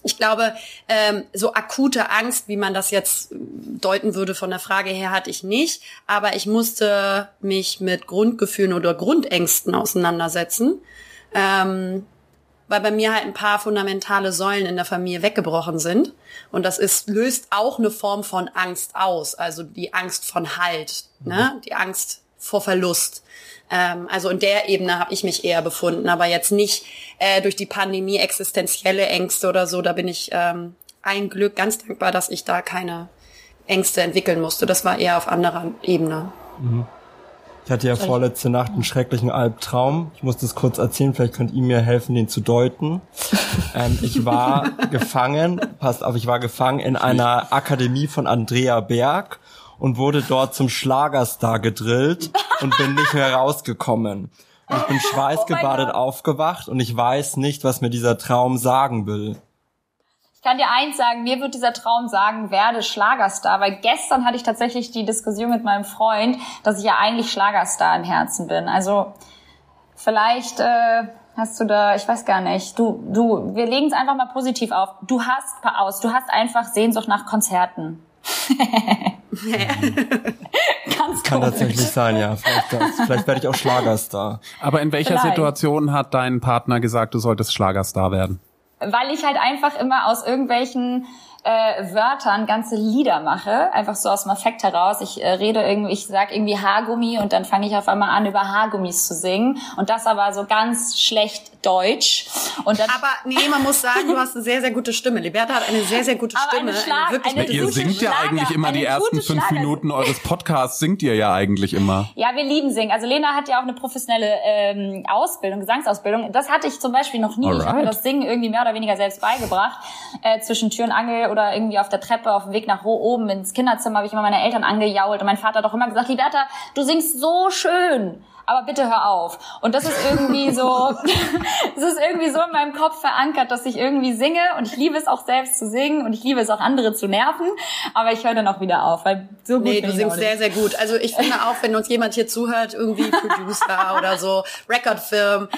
Ich glaube, ähm, so akute Angst, wie man das jetzt deuten würde von der Frage her, hatte ich nicht. Aber ich musste mich mit Grundgefühlen oder Grundängsten auseinandersetzen. Ähm, weil bei mir halt ein paar fundamentale Säulen in der Familie weggebrochen sind. Und das ist, löst auch eine Form von Angst aus. Also die Angst von Halt, ne? Die Angst vor Verlust. Ähm, also in der Ebene habe ich mich eher befunden, aber jetzt nicht äh, durch die Pandemie existenzielle Ängste oder so. Da bin ich ähm, ein Glück ganz dankbar, dass ich da keine Ängste entwickeln musste. Das war eher auf anderer Ebene. Ich hatte ja vorletzte Nacht einen schrecklichen Albtraum. Ich muss das kurz erzählen, vielleicht könnt ihr mir helfen, den zu deuten. Ähm, ich war gefangen, passt auf, ich war gefangen in einer Akademie von Andrea Berg und wurde dort zum Schlagerstar gedrillt und bin nicht mehr rausgekommen. Und ich bin schweißgebadet aufgewacht und ich weiß nicht, was mir dieser Traum sagen will. Ich kann dir eins sagen, mir wird dieser Traum sagen, werde Schlagerstar, weil gestern hatte ich tatsächlich die Diskussion mit meinem Freund, dass ich ja eigentlich Schlagerstar im Herzen bin. Also vielleicht äh, hast du da, ich weiß gar nicht, du, du, wir legen es einfach mal positiv auf. Du hast aus, du hast einfach Sehnsucht nach Konzerten. Ganz Kann komisch. tatsächlich sein, ja. Vielleicht, das. vielleicht werde ich auch Schlagerstar. Aber in welcher Vielleicht. Situation hat dein Partner gesagt, du solltest Schlagerstar werden? weil ich halt einfach immer aus irgendwelchen äh, Wörtern ganze Lieder mache, einfach so aus dem Affekt heraus. Ich äh, rede irgendwie, ich sag irgendwie Haargummi und dann fange ich auf einmal an, über Haargummis zu singen und das aber so ganz schlecht Deutsch. Und dann Aber nee, man muss sagen, du hast eine sehr, sehr gute Stimme. Liberta hat eine sehr, sehr gute Aber Stimme. eine Schlag- wirklich eine gute ihr singt ja Schlager, eigentlich immer eine die ersten fünf Schlager- Minuten eures Podcasts, singt ihr ja eigentlich immer. Ja, wir lieben singen. Also Lena hat ja auch eine professionelle ähm, Ausbildung, Gesangsausbildung. Das hatte ich zum Beispiel noch nie. Ich habe mir Alright. das Singen irgendwie mehr oder weniger selbst beigebracht. Äh, zwischen Tür und Angel oder irgendwie auf der Treppe, auf dem Weg nach oben ins Kinderzimmer habe ich immer meine Eltern angejault und mein Vater hat doch immer gesagt, Liberta, du singst so schön. Aber bitte hör auf. Und das ist irgendwie so, das ist irgendwie so in meinem Kopf verankert, dass ich irgendwie singe und ich liebe es auch selbst zu singen und ich liebe es auch andere zu nerven. Aber ich höre dann auch wieder auf, weil so gut Nee, du singst sehr, sehr gut. Also ich finde auch, wenn uns jemand hier zuhört, irgendwie Producer oder so, Recordfirm,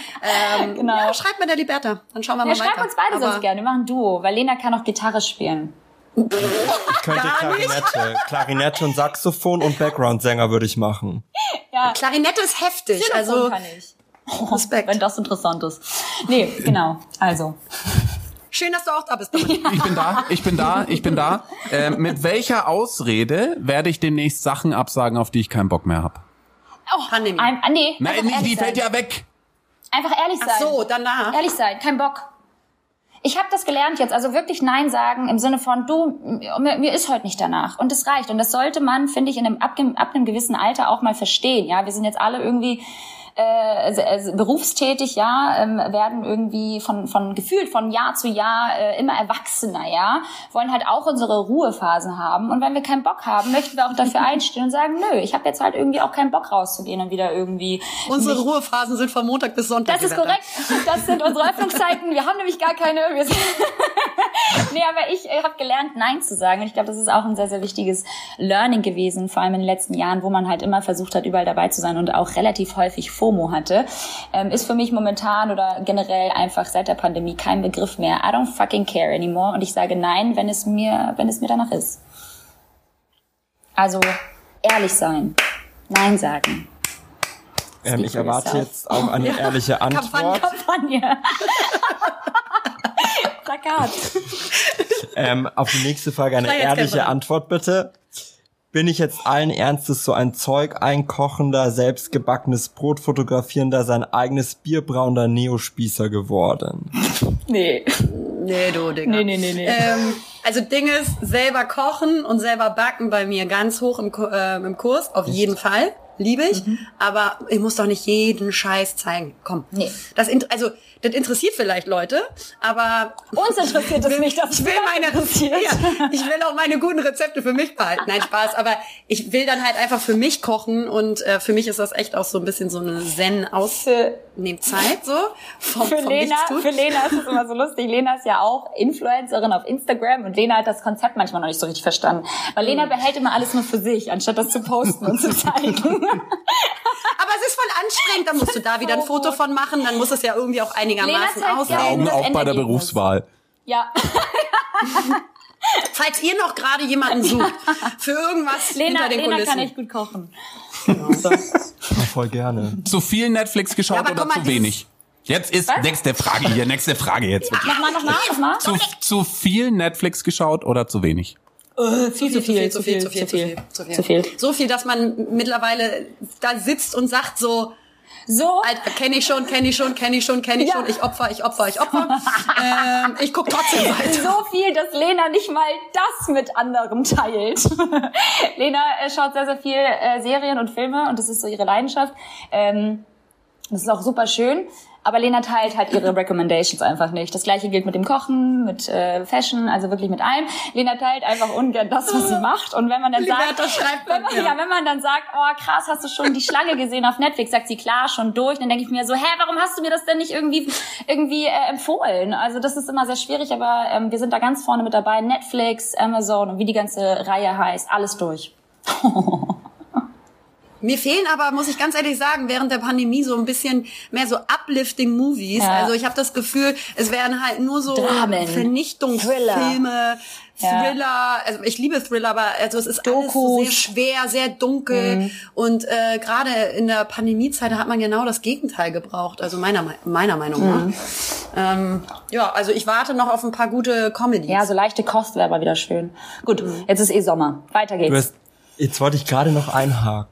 ähm, Genau. ja, schreibt mir der Liberta. Dann schauen wir Ja, mal weiter. schreib uns beide Aber sonst gerne. Wir machen ein Duo, weil Lena kann auch Gitarre spielen. Ich könnte. Klarinette, Klarinette und Saxophon und Background-Sänger würde ich machen. Ja, Klarinette ist heftig. Telefon Also kann ich. Respekt. Wenn das interessant ist. Nee, genau. Also. Schön, dass du auch da bist. Ich bin da, ich bin da, ich bin da. Äh, mit welcher Ausrede werde ich demnächst Sachen absagen, auf die ich keinen Bock mehr habe? Oh, Pandemie. Ein, ah, nee, Nein, die fällt ja weg. Einfach ehrlich sein. Ach so, danach. Ehrlich sein, kein Bock. Ich habe das gelernt jetzt, also wirklich Nein sagen im Sinne von, du, mir, mir ist heute nicht danach und es reicht. Und das sollte man, finde ich, in einem, ab, ab einem gewissen Alter auch mal verstehen. Ja, wir sind jetzt alle irgendwie äh, äh, berufstätig, ja, ähm, werden irgendwie von, von gefühlt von Jahr zu Jahr äh, immer erwachsener, ja, wollen halt auch unsere Ruhephasen haben. Und wenn wir keinen Bock haben, möchten wir auch dafür einstehen und sagen, nö, ich habe jetzt halt irgendwie auch keinen Bock rauszugehen und wieder irgendwie Unsere Ruhephasen sind von Montag bis Sonntag. das ist korrekt. Das sind unsere Öffnungszeiten. Wir haben nämlich gar keine. Wir sind nee, aber ich äh, habe gelernt, Nein zu sagen. Und ich glaube, das ist auch ein sehr, sehr wichtiges Learning gewesen, vor allem in den letzten Jahren, wo man halt immer versucht hat, überall dabei zu sein und auch relativ häufig FOMO hatte. Ähm, ist für mich momentan oder generell einfach seit der Pandemie kein Begriff mehr. I don't fucking care anymore. Und ich sage Nein, wenn es mir, wenn es mir danach ist. Also ehrlich sein. Nein sagen. Ähm, ich erwarte yourself. jetzt auch eine ehrliche Antwort. Kampagne. Plakat. Ähm, auf die nächste Frage eine ehrliche Antwort bitte. Bin ich jetzt allen Ernstes so ein Zeug einkochender, selbstgebackenes Brot fotografierender, sein eigenes bierbrauender Neospießer geworden? Nee. Nee, du, Digga. Nee, nee, nee, nee. Ähm, also Ding ist, selber kochen und selber backen bei mir ganz hoch im, ähm, im Kurs, auf jeden Fall. Liebe ich. Aber ich muss doch nicht jeden Scheiß zeigen. Komm. Nee. Das, also, das interessiert vielleicht Leute, aber Uns interessiert es nicht, dass ich will meine interessiert. Ja, ich will auch meine guten Rezepte für mich behalten. Nein, Spaß, aber ich will dann halt einfach für mich kochen und äh, für mich ist das echt auch so ein bisschen so eine Zen Ausnehmzeit so vom, Für vom Lena, für Lena ist es immer so lustig. Lena ist ja auch Influencerin auf Instagram und Lena hat das Konzept manchmal noch nicht so richtig verstanden. Weil Lena Hm. behält immer alles nur für sich, anstatt das zu posten und zu zeigen. Aber es ist voll anstrengend, da musst du da wieder ein Foto von machen, dann muss es ja irgendwie auch einigermaßen Lena aussehen. auch- das auch bei der. Berufswahl. ja. Falls ihr noch gerade jemanden sucht für irgendwas Lena, hinter den Lena Kulissen. kann echt gut kochen. Ja, voll gerne. Zu viel Netflix geschaut Ja, oder zu wenig? Jetzt ist Was? nächste Frage hier, nächste Frage jetzt. Nochmal, nochmal, nochmal. Zu, zu viel Netflix geschaut oder zu wenig? Viel zu viel, zu viel, zu viel, zu viel, zu viel. Zu viel. So viel, dass man mittlerweile da sitzt und sagt so, So, Alter, kenne ich schon, kenne ich schon, kenne ich schon, kenne ich Ja. schon, ich opfer, ich opfer, ich opfer. ähm, ich guck trotzdem weiter. so viel, dass Lena nicht mal das mit anderen teilt. Lena äh, schaut sehr, sehr viel äh, Serien und Filme und das ist so ihre Leidenschaft. Ähm, das ist auch super schön. Aber Lena teilt halt ihre Recommendations einfach nicht. Das gleiche gilt mit dem Kochen, mit äh, Fashion, also wirklich mit allem. Lena teilt einfach ungern das, was sie macht. Und wenn man dann sagt, schreibt wenn man, ja. wenn man dann sagt, oh krass, hast du schon die Schlange gesehen auf Netflix, sagt sie klar schon durch. Dann denke ich mir so, hä, warum hast du mir das denn nicht irgendwie irgendwie äh, empfohlen? Also das ist immer sehr schwierig, aber ähm, wir sind da ganz vorne mit dabei. Netflix, Amazon und wie die ganze Reihe heißt, alles durch. Mir fehlen aber, muss ich ganz ehrlich sagen, während der Pandemie so ein bisschen mehr so uplifting Movies. Ja. Also ich habe das Gefühl, es werden halt nur so Dramen. Vernichtungsfilme, Ja. Thriller. Also ich liebe Thriller, aber also es ist alles so sehr schwer, sehr dunkel. Mhm. Und äh, gerade in der Pandemiezeit hat man genau das Gegenteil gebraucht. Also meiner Me- meiner Meinung nach. Mhm. Ähm, ja, also ich warte noch auf ein paar gute Comedies. Ja, so leichte Kost wäre aber wieder schön. Gut, jetzt ist eh Sommer. Weiter geht's. Du hast, jetzt wollte ich gerade noch einhaken.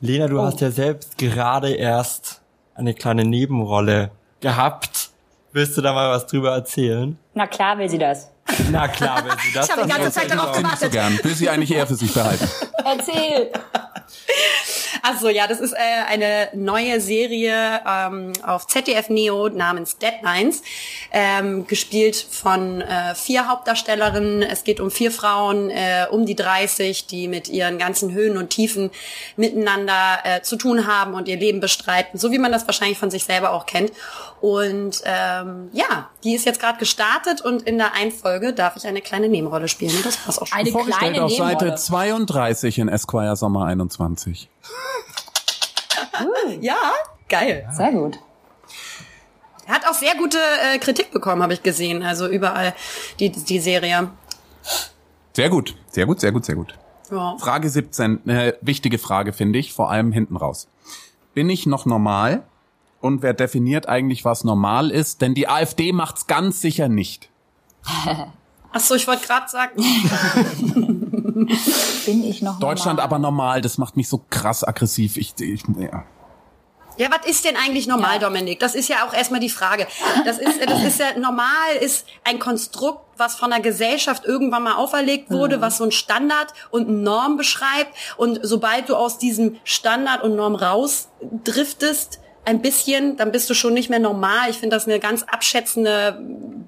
Lena, Oh. du hast ja selbst gerade erst eine kleine Nebenrolle gehabt. Willst du da mal was drüber erzählen? Na klar will sie das. Na klar, wenn sie das Ich habe die ganze Zeit darauf gern. Will sie eigentlich eher für sich behalten. Erzähl. Ach so, ja, das ist äh, eine neue Serie ähm, auf ZDF Neo namens Deadlines, ähm, gespielt von äh, vier Hauptdarstellerinnen. Es geht um vier Frauen äh, um die 30, die mit ihren ganzen Höhen und Tiefen miteinander äh, zu tun haben und ihr Leben bestreiten, so wie man das wahrscheinlich von sich selber auch kennt. Und ähm, ja, die ist jetzt gerade gestartet und in der Einfolge darf ich eine kleine Nebenrolle spielen. Und das war's auch schon. Eine Vorgestellt kleine auf Seite Nebenrolle. 32 in Esquire Sommer 21. Ja, geil. Sehr gut. Hat auch sehr gute äh, Kritik bekommen, habe ich gesehen. Also überall die, die Serie. Sehr gut, sehr gut, sehr gut, sehr gut. Ja. Frage 17, äh, wichtige Frage finde ich, vor allem hinten raus. Bin ich noch normal? Und wer definiert eigentlich, was normal ist? Denn die AfD macht's ganz sicher nicht. Ach so, ich wollte gerade sagen. Bin ich noch Deutschland normal? aber normal, das macht mich so krass aggressiv. Ich, ich ja. Ja, was ist denn eigentlich normal, Ja. Dominik? Das ist ja auch erstmal die Frage. Das ist, das ist ja normal, ist ein Konstrukt, was von der Gesellschaft irgendwann mal auferlegt wurde, was so ein Standard und eine Norm beschreibt. Und sobald du aus diesem Standard und Norm rausdriftest, ein bisschen, dann bist du schon nicht mehr normal. Ich finde das eine ganz abschätzende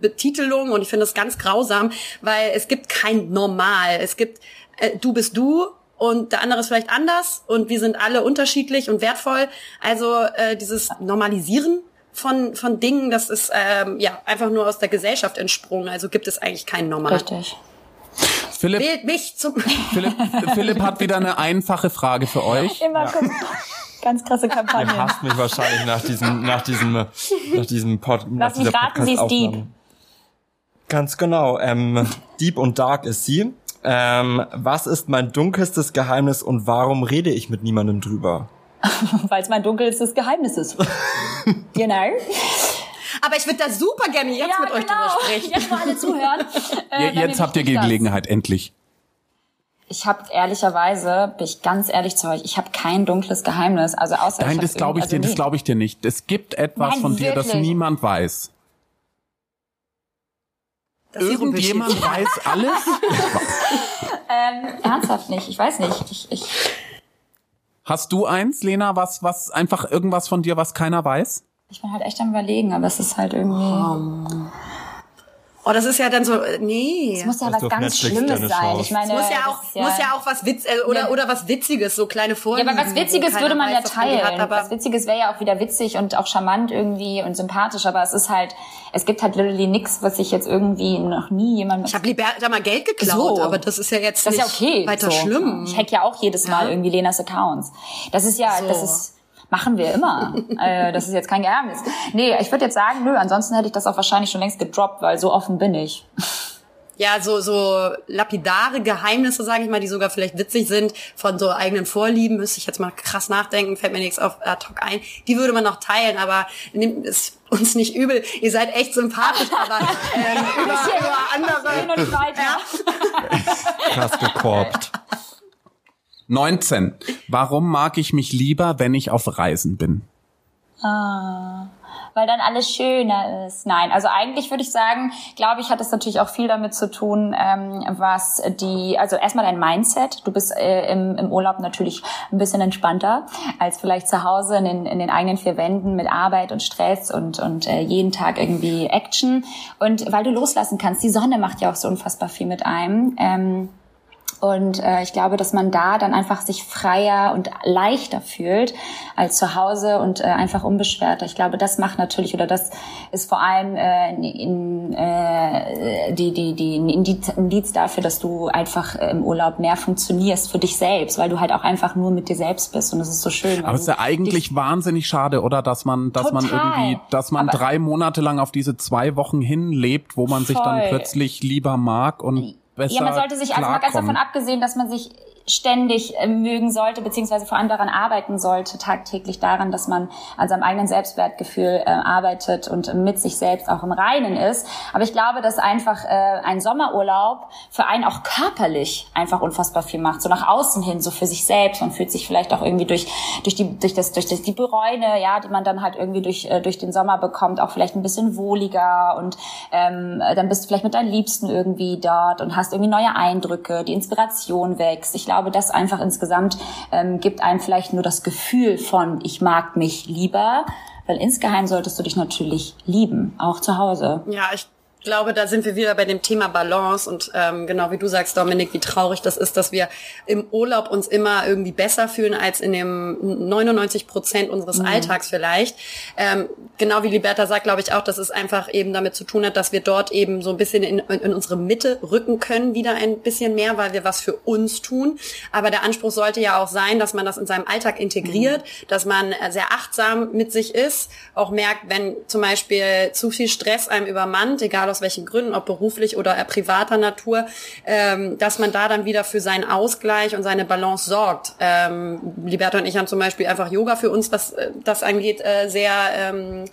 Betitelung und ich finde das ganz grausam, weil es gibt kein Normal. Es gibt, äh, du bist du und der andere ist vielleicht anders und wir sind alle unterschiedlich und wertvoll. Also äh, dieses Normalisieren von von Dingen, das ist ähm, ja einfach nur aus der Gesellschaft entsprungen. Also gibt es eigentlich kein Normal. Richtig. Philipp, Wählt mich zum Philipp, Philipp hat wieder eine einfache Frage für euch. Immer gucken. Ganz krasse Ihr Kampagne. hasst mich wahrscheinlich nach diesem, nach diesem, nach diesem Pod, nach Lass mich dieser raten, sie ist deep. Ganz genau. Ähm, deep und dark ist sie. Ähm, was ist mein dunkelstes Geheimnis und warum rede ich mit niemandem drüber? Weil es mein dunkelstes Geheimnis ist. know? Aber ich würde da super gerne jetzt mit euch drüber sprechen. Jetzt mal alle zuhören. Äh, Ja, Jetzt habt ihr nehme ich das. Gelegenheit, endlich. Ich habe ehrlicherweise, bin ich ganz ehrlich zu euch, ich habe kein dunkles Geheimnis. Also außer Nein, ich das glaube ich irgendwie- dir, das also glaube ich dir nicht. Es gibt etwas Nein, von dir, das wirklich. niemand weiß. Das Irgendjemand weiß alles? Ähm, ernsthaft nicht. Ich weiß nicht. Ich, ich, Hast du eins, Lena, was, was einfach irgendwas von dir, was keiner weiß? ich bin halt echt am überlegen, aber es ist halt irgendwie. Oh, das ist ja dann so, äh, nee. Es muss ja Hast was ganz Netflix Schlimmes sein. Ich meine, Es muss ja das auch, ist muss ja auch was Witz äh, oder Ja. oder was Witziges, so kleine Ja, Vorlieben. aber was Witziges würde man weiß, ja teilen. Hat, aber was Witziges wäre ja auch wieder witzig und auch charmant irgendwie und sympathisch, aber es ist halt, es gibt halt literally nix, was ich jetzt irgendwie noch nie jemandem... ich habe Liberta mal Geld geklaut, So. aber das ist ja jetzt das ist nicht ja okay. weiter so. schlimm. Ich hack ja auch jedes Mal Ja. irgendwie Lenas Accounts. Das ist ja, So. das ist, machen wir immer. äh, das ist jetzt kein Geheimnis. Nee, ich würde jetzt sagen, nö, ansonsten hätte ich das auch wahrscheinlich schon längst gedroppt, weil so offen bin ich. Ja, so so lapidare Geheimnisse, sage ich mal, die sogar vielleicht witzig sind von so eigenen Vorlieben, müsste ich jetzt mal krass nachdenken, fällt mir nichts auf ad hoc ein. Die würde man noch teilen, aber nimmt es uns nicht übel. Ihr seid echt sympathisch, aber ähm, über, über andere. Noch nicht weiter. Krass gekorbt. 19. Warum mag ich mich lieber, wenn ich auf Reisen bin? Ah, weil dann alles schöner ist. Nein, also eigentlich würde ich sagen, glaube ich, hat es natürlich auch viel damit zu tun, ähm, was die, also erstmal dein Mindset. Du bist äh, im, im Urlaub natürlich ein bisschen entspannter als vielleicht zu Hause in den, in den eigenen vier Wänden mit Arbeit und Stress und, und äh, jeden Tag irgendwie Action. Und weil du loslassen kannst, die Sonne macht ja auch so unfassbar viel mit einem. Ähm, und äh, ich glaube, dass man da dann einfach sich freier und leichter fühlt als zu Hause und äh, einfach unbeschwerter. Ich glaube, das macht natürlich oder das ist vor allem äh, in, äh, die, die, die ein Indiz, dafür, dass du einfach äh, im Urlaub mehr funktionierst für dich selbst, weil du halt auch einfach nur mit dir selbst bist und das ist so schön. Aber es ist ja eigentlich wahnsinnig schade, oder? Dass man, dass man Total. irgendwie, dass man Aber- drei Monate lang auf diese zwei Wochen hinlebt, wo man sich dann Voll. plötzlich lieber mag und besser Ja, man sollte sich, also mal ganz davon abgesehen, dass man sich ständig äh, mögen sollte, beziehungsweise vor allem daran arbeiten sollte, tagtäglich daran, dass man an seinem eigenen Selbstwertgefühl äh, arbeitet und mit sich selbst auch im Reinen ist. Aber ich glaube, dass einfach äh, ein Sommerurlaub für einen auch körperlich einfach unfassbar viel macht. So nach außen hin, so für sich selbst. Man fühlt sich vielleicht auch irgendwie durch, durch die, durch das, durch das, die Bräune, ja, die man dann halt irgendwie durch, äh, durch den Sommer bekommt, auch vielleicht ein bisschen wohliger und ähm, dann bist du vielleicht mit deinen Liebsten irgendwie dort und hast irgendwie neue Eindrücke, die Inspiration wächst. Ich glaube, das einfach insgesamt ähm, gibt einem vielleicht nur das Gefühl von, ich mag mich lieber, weil insgeheim solltest du dich natürlich lieben, auch zu Hause. Ja, ich glaube, da sind wir wieder bei dem Thema Balance und ähm, genau wie du sagst, Dominik, wie traurig das ist, dass wir im Urlaub uns immer irgendwie besser fühlen als in dem 99 Prozent unseres Alltags vielleicht. Ähm, genau wie Liberta sagt, glaube ich auch, dass es einfach eben damit zu tun hat, dass wir dort eben so ein bisschen in, in unsere Mitte rücken können, wieder ein bisschen mehr, weil wir was für uns tun. Aber der Anspruch sollte ja auch sein, dass man das in seinem Alltag integriert, dass man äh, sehr achtsam mit sich ist, auch merkt, wenn zum Beispiel zu viel Stress einem übermannt, egal aus welchen Gründen, ob beruflich oder privater Natur, ähm, dass man da dann wieder für seinen Ausgleich und seine Balance sorgt. Ähm, Liberta und ich haben zum Beispiel einfach Yoga für uns, was äh, das angeht, äh, sehr ähm,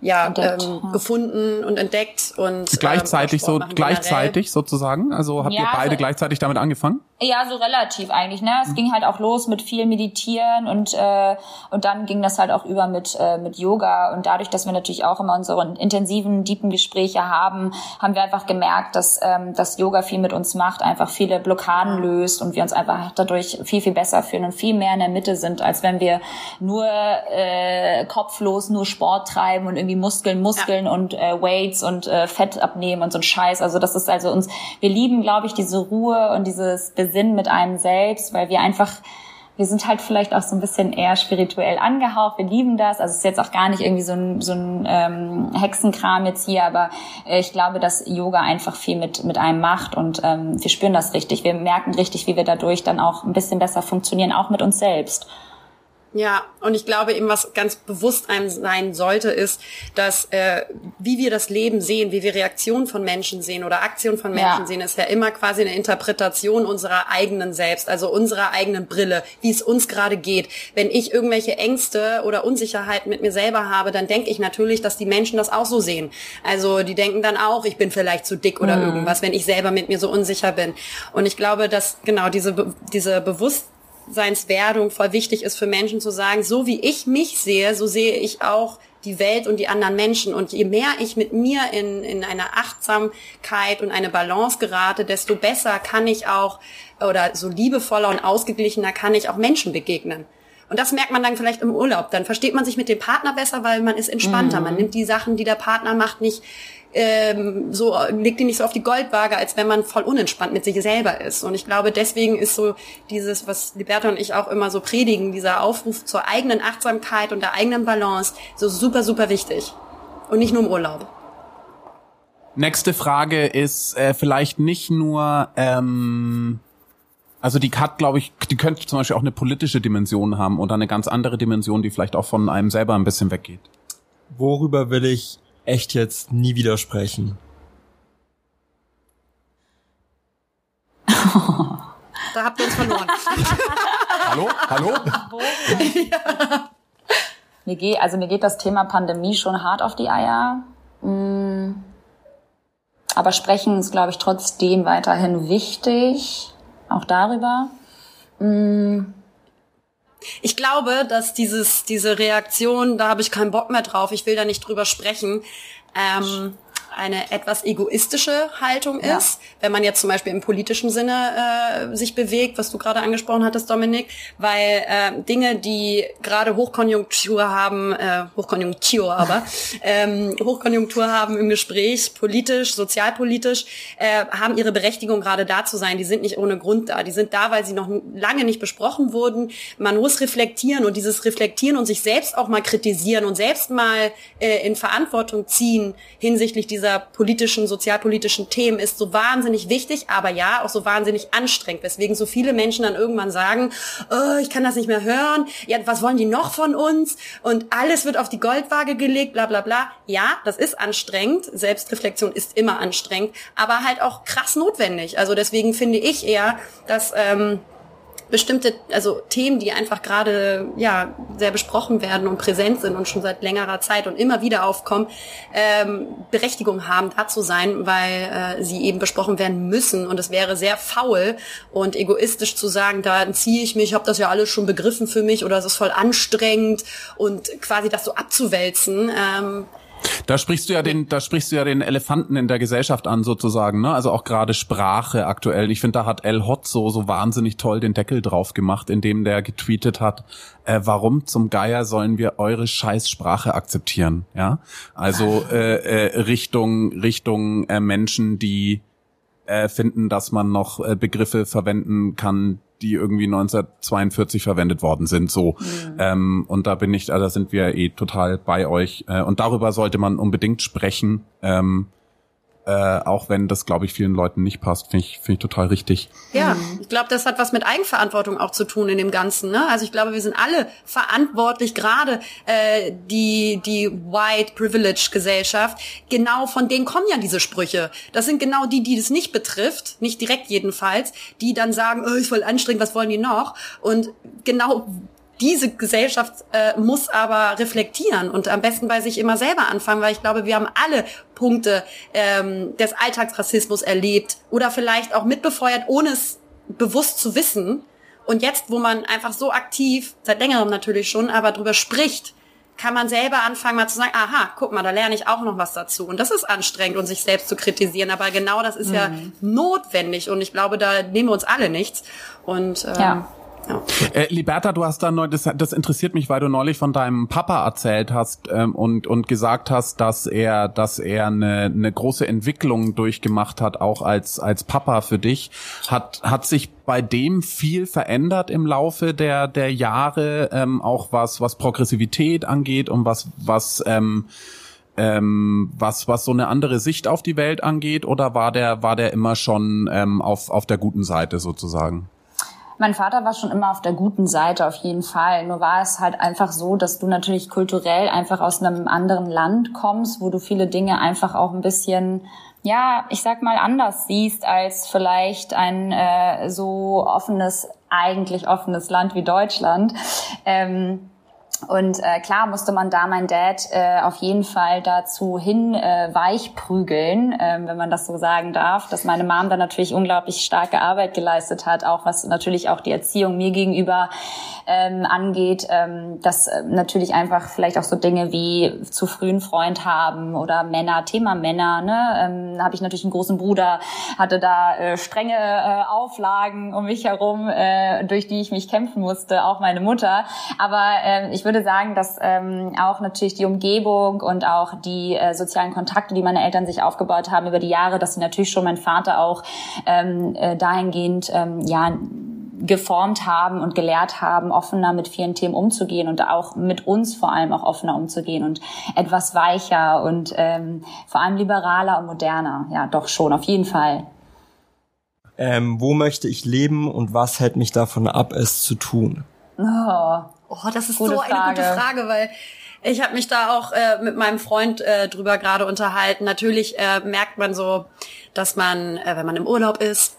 ja entdeckt, ähm, ja. gefunden und entdeckt und gleichzeitig ähm, so gleichzeitig sozusagen. Also habt ja, ihr beide so gleichzeitig damit angefangen? Ja, so relativ eigentlich. Ne, es mhm. ging halt auch los mit viel Meditieren und äh, und dann ging das halt auch über mit äh, mit Yoga und dadurch, dass wir natürlich auch immer unsere intensiven, deepen Gespräche haben, haben wir einfach gemerkt, dass ähm, dass Yoga viel mit uns macht, einfach viele Blockaden löst und wir uns einfach dadurch viel viel besser fühlen und viel mehr in der Mitte sind, als wenn wir nur äh, kopflos nur Sport treiben und irgendwie Muskeln, Muskeln ja. und äh, Weights und äh, Fett abnehmen und so ein Scheiß. Also das ist also uns, wir lieben, glaube ich, diese Ruhe und dieses Sinn mit einem selbst, weil wir einfach wir sind halt vielleicht auch so ein bisschen eher spirituell angehaucht. Wir lieben das. Also es ist jetzt auch gar nicht irgendwie so ein, so ein ähm, Hexenkram jetzt hier, aber äh, ich glaube, dass Yoga einfach viel mit, mit einem macht und ähm, wir spüren das richtig. Wir merken richtig, wie wir dadurch dann auch ein bisschen besser funktionieren, auch mit uns selbst. Ja, und ich glaube eben, was ganz bewusst einem sein sollte, ist, dass äh, wie wir das Leben sehen, wie wir Reaktionen von Menschen sehen oder Aktionen von Menschen ja. sehen, ist ja immer quasi eine Interpretation unserer eigenen selbst, also unserer eigenen Brille, wie es uns gerade geht. Wenn ich irgendwelche Ängste oder Unsicherheiten mit mir selber habe, dann denke ich natürlich, dass die Menschen das auch so sehen. Also die denken dann auch, ich bin vielleicht zu dick oder mhm. irgendwas, wenn ich selber mit mir so unsicher bin. Und ich glaube, dass genau diese diese Bewusstheit Bewusstseinswerdung voll wichtig ist für Menschen zu sagen, so wie ich mich sehe, so sehe ich auch die Welt und die anderen Menschen. Und je mehr ich mit mir in, in eine Achtsamkeit und eine Balance gerate, desto besser kann ich auch, oder so liebevoller und ausgeglichener kann ich auch Menschen begegnen. Und das merkt man dann vielleicht im Urlaub. Dann versteht man sich mit dem Partner besser, weil man ist entspannter. Mhm. Man nimmt die Sachen, die der Partner macht, nicht ähm, so legt die nicht so auf die Goldwaage, als wenn man voll unentspannt mit sich selber ist. Und ich glaube, deswegen ist so dieses, was Liberta und ich auch immer so predigen, dieser Aufruf zur eigenen Achtsamkeit und der eigenen Balance, so super, super wichtig. Und nicht nur im Urlaub. Nächste Frage ist äh, vielleicht nicht nur, ähm, also die hat, glaube ich, die könnte zum Beispiel auch eine politische Dimension haben oder eine ganz andere Dimension, die vielleicht auch von einem selber ein bisschen weggeht. Worüber will ich echt jetzt nie widersprechen. da habt ihr uns verloren. hallo? Hallo? ja. Mir geht, also mir geht das Thema Pandemie schon hart auf die Eier. Mm. Aber sprechen ist, glaube ich, trotzdem weiterhin wichtig. Auch darüber. Ich glaube, dass dieses, diese Reaktion, da habe ich keinen Bock mehr drauf, ich will da nicht drüber sprechen, ähm, eine etwas egoistische Haltung ja. ist, wenn man jetzt zum Beispiel im politischen Sinne äh, sich bewegt, was du gerade angesprochen hattest, Dominik, weil äh, Dinge, die gerade Hochkonjunktur haben, äh, Hochkonjunktur aber, ähm, Hochkonjunktur haben im Gespräch, politisch, sozialpolitisch, äh, haben ihre Berechtigung gerade da zu sein. Die sind nicht ohne Grund da. Die sind da, weil sie noch lange nicht besprochen wurden. Man muss reflektieren und dieses Reflektieren und sich selbst auch mal kritisieren und selbst mal äh, in Verantwortung ziehen hinsichtlich dieser dieser politischen, sozialpolitischen Themen ist so wahnsinnig wichtig, aber ja, auch so wahnsinnig anstrengend, weswegen so viele Menschen dann irgendwann sagen, oh, ich kann das nicht mehr hören, ja, was wollen die noch von uns? Und alles wird auf die Goldwaage gelegt, bla bla bla. Ja, das ist anstrengend, Selbstreflexion ist immer anstrengend, aber halt auch krass notwendig. Also deswegen finde ich eher, dass... Ähm, bestimmte, also Themen, die einfach gerade ja sehr besprochen werden und präsent sind und schon seit längerer Zeit und immer wieder aufkommen, ähm, Berechtigung haben, da zu sein, weil äh, sie eben besprochen werden müssen. Und es wäre sehr faul und egoistisch zu sagen, da entziehe ich mich, ich habe das ja alles schon begriffen für mich oder es ist voll anstrengend und quasi das so abzuwälzen. Ähm, da sprichst du ja den, da sprichst du ja den Elefanten in der Gesellschaft an sozusagen, ne? Also auch gerade Sprache aktuell. Ich finde, da hat El Hot so so wahnsinnig toll den Deckel drauf gemacht, indem der getweetet hat, äh, warum zum Geier sollen wir eure Scheißsprache akzeptieren, ja? Also äh, äh, Richtung Richtung äh, Menschen, die äh, finden, dass man noch äh, Begriffe verwenden kann, die irgendwie 1942 verwendet worden sind. So mhm. ähm, und da bin ich, also da sind wir eh total bei euch. Äh, und darüber sollte man unbedingt sprechen. Ähm, äh, auch wenn das, glaube ich, vielen Leuten nicht passt, finde ich, finde ich total richtig. Ja, ich glaube, das hat was mit Eigenverantwortung auch zu tun in dem Ganzen. Ne? Also ich glaube, wir sind alle verantwortlich, gerade äh, die die White Privilege Gesellschaft. Genau von denen kommen ja diese Sprüche. Das sind genau die, die das nicht betrifft, nicht direkt jedenfalls, die dann sagen, oh, ist voll anstrengend, was wollen die noch? Und genau diese Gesellschaft äh, muss aber reflektieren und am besten bei sich immer selber anfangen, weil ich glaube, wir haben alle Punkte ähm, des Alltagsrassismus erlebt oder vielleicht auch mitbefeuert, ohne es bewusst zu wissen. Und jetzt, wo man einfach so aktiv, seit längerem natürlich schon, aber drüber spricht, kann man selber anfangen, mal zu sagen, aha, guck mal, da lerne ich auch noch was dazu. Und das ist anstrengend und sich selbst zu kritisieren. Aber genau das ist mhm. ja notwendig. Und ich glaube, da nehmen wir uns alle nichts. Und ähm, ja. Ja. Äh, Liberta, du hast da neu, das, das interessiert mich, weil du neulich von deinem Papa erzählt hast ähm, und und gesagt hast, dass er, dass er eine, eine große Entwicklung durchgemacht hat, auch als als Papa für dich. Hat hat sich bei dem viel verändert im Laufe der der Jahre, ähm, auch was was Progressivität angeht und was was ähm, ähm, was was so eine andere Sicht auf die Welt angeht, oder war der war der immer schon ähm, auf auf der guten Seite sozusagen? Mein Vater war schon immer auf der guten Seite, auf jeden Fall. Nur war es halt einfach so, dass du natürlich kulturell einfach aus einem anderen Land kommst, wo du viele Dinge einfach auch ein bisschen ja, ich sag mal anders siehst als vielleicht ein äh, so offenes, eigentlich offenes Land wie Deutschland. Ähm, und äh, klar musste man da mein Dad äh, auf jeden Fall dazu hin äh, weichprügeln, äh, wenn man das so sagen darf, dass meine Mom da natürlich unglaublich starke Arbeit geleistet hat, auch was natürlich auch die Erziehung mir gegenüber ähm, angeht, ähm, dass äh, natürlich einfach vielleicht auch so Dinge wie zu frühen Freund haben oder Männer, Thema Männer, ne, ähm, habe ich natürlich einen großen Bruder, hatte da äh, strenge äh, Auflagen um mich herum, äh, durch die ich mich kämpfen musste, auch meine Mutter, aber äh, ich würde sagen, dass ähm, auch natürlich die Umgebung und auch die äh, sozialen Kontakte, die meine Eltern sich aufgebaut haben über die Jahre, dass sie natürlich schon mein Vater auch ähm, äh, dahingehend ähm, ja geformt haben und gelehrt haben, offener mit vielen Themen umzugehen und auch mit uns vor allem auch offener umzugehen und etwas weicher und ähm, vor allem liberaler und moderner. Ja, doch schon, auf jeden Fall. Ähm, wo möchte ich leben und was hält mich davon ab, es zu tun? Oh, Oh, das ist gute so Frage. eine gute Frage, weil ich habe mich da auch äh, mit meinem Freund äh, drüber gerade unterhalten. Natürlich äh, merkt man so, dass man, äh, wenn man im Urlaub ist,